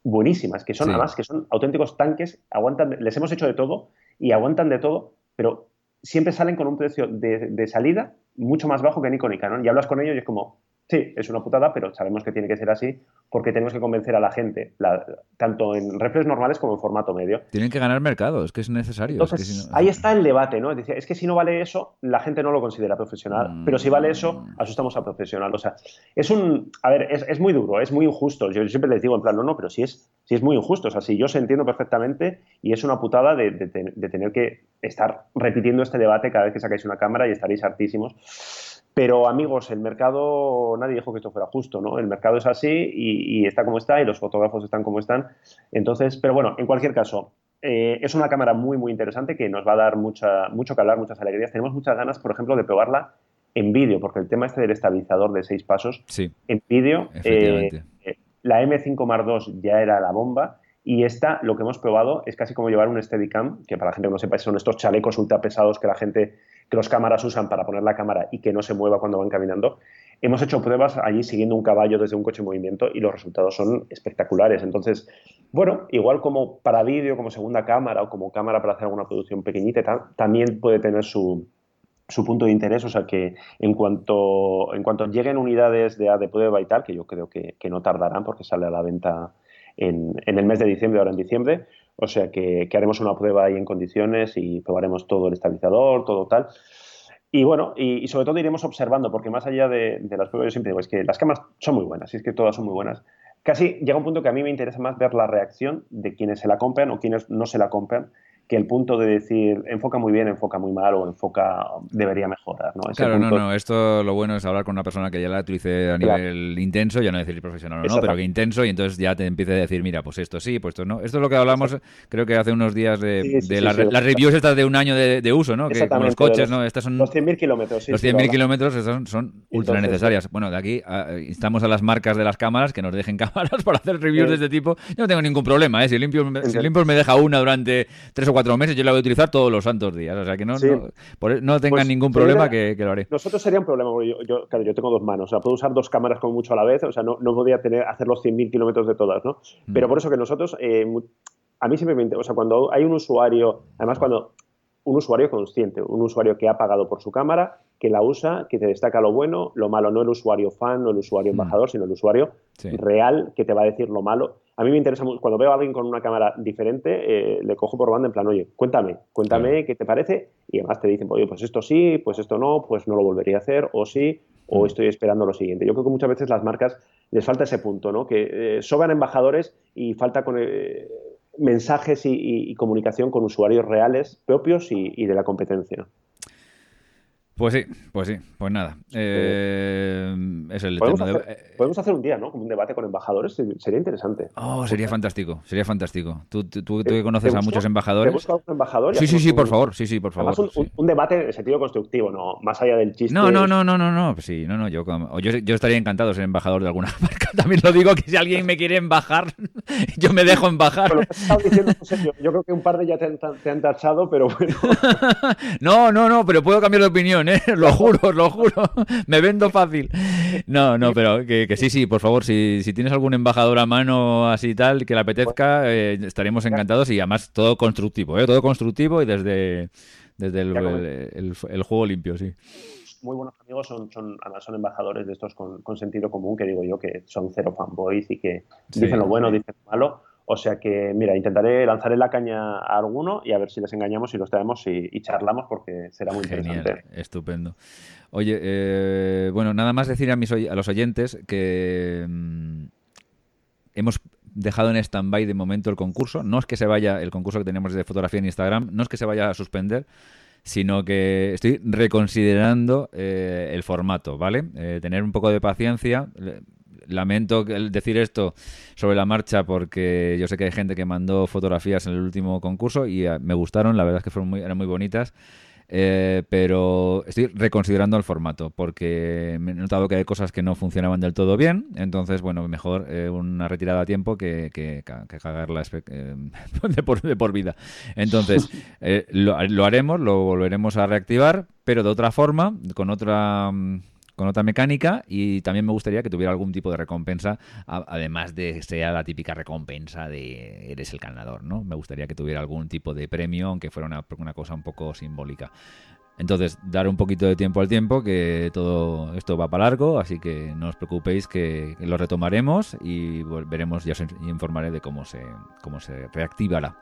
buenísimas, que son además que son auténticos tanques, aguantan, les hemos hecho de todo y aguantan de todo, pero siempre salen con un precio de, de salida mucho más bajo que Nikon y Canon. Y hablas con ellos y es como, Sí, es una putada, pero sabemos que tiene que ser así porque tenemos que convencer a la gente, tanto en reflex normales como en formato medio. Tienen que ganar mercado, es que es necesario. ahí está el debate, ¿no? Es, es que si no vale eso, la gente no lo considera profesional, pero si vale eso, mm. asustamos a profesional. O sea, es un. A ver, es, muy duro, es muy injusto. Yo siempre les digo en plan, no, no, pero sí es, sí es muy injusto. O sea, si yo se entiendo perfectamente y es una putada de, de tener que estar repitiendo este debate cada vez que sacáis una cámara y estaréis hartísimos. Pero amigos, el mercado, nadie dijo que esto fuera justo, ¿no? El mercado es así y, está como está y los fotógrafos están como están. Entonces, pero bueno, en cualquier caso, eh, es una cámara muy, muy interesante que nos va a dar mucha, mucho que hablar, muchas alegrías. Tenemos muchas ganas, por ejemplo, de probarla en vídeo, porque el tema este del estabilizador de seis pasos, sí, en vídeo, eh, la M5 Mark II ya era la bomba y esta, lo que hemos probado, es casi como llevar un Steadicam, que para la gente que no sepa, son estos chalecos ultra pesados que la gente, que los cámaras usan para poner la cámara y que no se mueva cuando van caminando. Hemos hecho pruebas allí siguiendo un caballo desde un coche en movimiento y los resultados son espectaculares. Entonces, bueno, igual como para vídeo, como segunda cámara o como cámara para hacer alguna producción pequeñita, también puede tener su, su punto de interés, o sea que en cuanto, en cuanto lleguen unidades de, de prueba y tal, que yo creo que, que no tardarán porque sale a la venta en, el mes de diciembre, ahora en diciembre. O sea que, haremos una prueba ahí en condiciones y probaremos todo el estabilizador, todo tal. Y bueno, y, sobre todo iremos observando, porque más allá de, las pruebas, yo siempre digo, es que las cámaras son muy buenas, y es que todas son muy buenas. Casi llega un punto que a mí me interesa más ver la reacción de quienes se la compran o quienes no se la compran que el punto de decir enfoca muy bien, enfoca muy mal o enfoca debería mejorar. ¿no? claro, no, no. Esto lo bueno es hablar con una persona que ya la utilice a nivel intenso, ya no decir profesional o no, pero que intenso y entonces ya te empiece a decir, mira, pues esto sí, pues esto no. Esto es lo que hablamos, creo que hace unos días de, las, reviews estas de un año de, uso, ¿no? Que los coches, ¿no? Estas son, los 100.000 kilómetros. los 100.000 kilómetros son, son ultra necesarias. Bueno, de aquí instamos a las marcas de las cámaras que nos dejen cámaras para hacer reviews de este tipo. Yo no tengo ningún problema, ¿eh? Si Limpio, si Limpio me deja una durante tres o cuatro meses, yo la voy a utilizar todos los santos días. O sea, que no, no, tengan pues ningún problema que, lo haré. Nosotros sería un problema, porque yo, claro, yo tengo dos manos. O sea, puedo usar dos cámaras como mucho a la vez. O sea, no, no podría tener, hacer los 100.000 kilómetros de todas, ¿no? Mm. Pero por eso que nosotros, eh, a mí simplemente, o sea, cuando hay un usuario, además cuando un usuario consciente, un usuario que ha pagado por su cámara, que la usa, que te destaca lo bueno, lo malo, no el usuario fan, no el usuario mm. embajador, sino el usuario real que te va a decir lo malo. A mí me interesa mucho, cuando veo a alguien con una cámara diferente, eh, le cojo por banda en plan, oye, cuéntame, cuéntame qué te parece, y además te dicen, oye, pues esto sí, pues esto no, pues no lo volvería a hacer, o sí, o mm. estoy esperando lo siguiente. Yo creo que muchas veces las marcas les falta ese punto, ¿no? Que eh, sobran embajadores y falta con, eh, mensajes y, comunicación con usuarios reales, propios y de la competencia. Pues sí, pues sí, pues nada. Eh, es el ¿Podemos hacer, podemos hacer un día, ¿no? Como un debate con embajadores, sería interesante. Oh, sería fantástico, sería fantástico. Tú, tú, que conoces a muchos embajadores. ¿Te buscas un embajador? Sí, sí, sí, por favor, sí, sí, por favor. un, debate en sentido constructivo, no más allá del chiste. No, no, no, no, no, no, pues sí, no, no, yo, yo, yo estaría encantado de ser embajador de alguna marca. También lo digo que si alguien me quiere embajar, yo me dejo embajar. diciendo, yo creo que un par de ya te han, te han tachado, pero bueno. no, no, no, pero puedo cambiar de opinión. ¿Eh? lo juro, lo juro, me vendo fácil. No, no, pero que, sí, sí, por favor, si, si, tienes algún embajador a mano así tal que le apetezca, eh, estaremos encantados y además todo constructivo, ¿eh? todo constructivo y desde, desde el, juego limpio, sí muy buenos amigos son, son, son embajadores de estos con, sentido común, que digo yo que son cero fanboys y que dicen lo bueno, dicen lo malo. O sea que, mira, intentaré lanzaré la caña a alguno y a ver si les engañamos y los traemos y, charlamos porque será muy interesante. Estupendo. Oye, eh, bueno, nada más decir a, mis, a los oyentes que mm, hemos dejado en stand-by de momento el concurso. No es que se vaya, el concurso que tenemos de fotografía en Instagram, no es que se vaya a suspender, sino que estoy reconsiderando eh, el formato, ¿vale? Eh, tener un poco de paciencia lamento decir esto sobre la marcha porque yo sé que hay gente que mandó fotografías en el último concurso y eh, me gustaron, la verdad es que fueron muy, eran muy bonitas. Eh, pero estoy reconsiderando el formato porque he notado que hay cosas que no funcionaban del todo bien. Entonces, bueno, mejor eh, una retirada a tiempo que, que, que cagarla de, por, de, por, vida. Entonces, lo, lo haremos, lo volveremos a reactivar, pero de otra forma, con otra mm, con otra mecánica y también me gustaría que tuviera algún tipo de recompensa, además de sea la típica recompensa de eres el ganador, ¿no? Me gustaría que tuviera algún tipo de premio, aunque fuera una, una cosa un poco simbólica. Entonces, dar un poquito de tiempo al tiempo, que todo esto va para largo, así que no os preocupéis que, lo retomaremos y veremos, ya os informaré de cómo se, cómo se reactivará.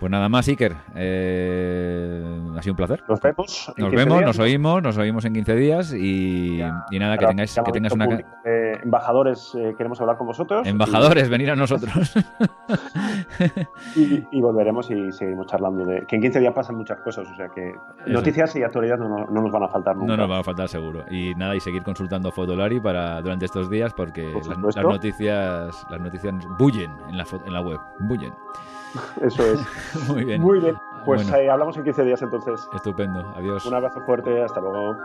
Pues nada más, Iker. Eh, ha sido un placer. Nos vemos. Nos vemos, nos oímos, nos oímos en 15 días y, nada, que tengáis, que tengas una. embajadores, eh, queremos hablar con vosotros. Embajadores, venir a nosotros. y, volveremos y seguimos charlando de que en 15 días pasan muchas cosas, o sea que noticias y actualidad no, nos van a faltar nunca. No nos van a faltar seguro. Y nada, y seguir consultando Fotolari para durante estos días porque las, noticias las noticias bullen en la, en la web, bullen. Eso es. Muy bien. Muy bien. Pues eh, hablamos en 15 días entonces. Estupendo. Adiós. Un abrazo fuerte. Hasta luego.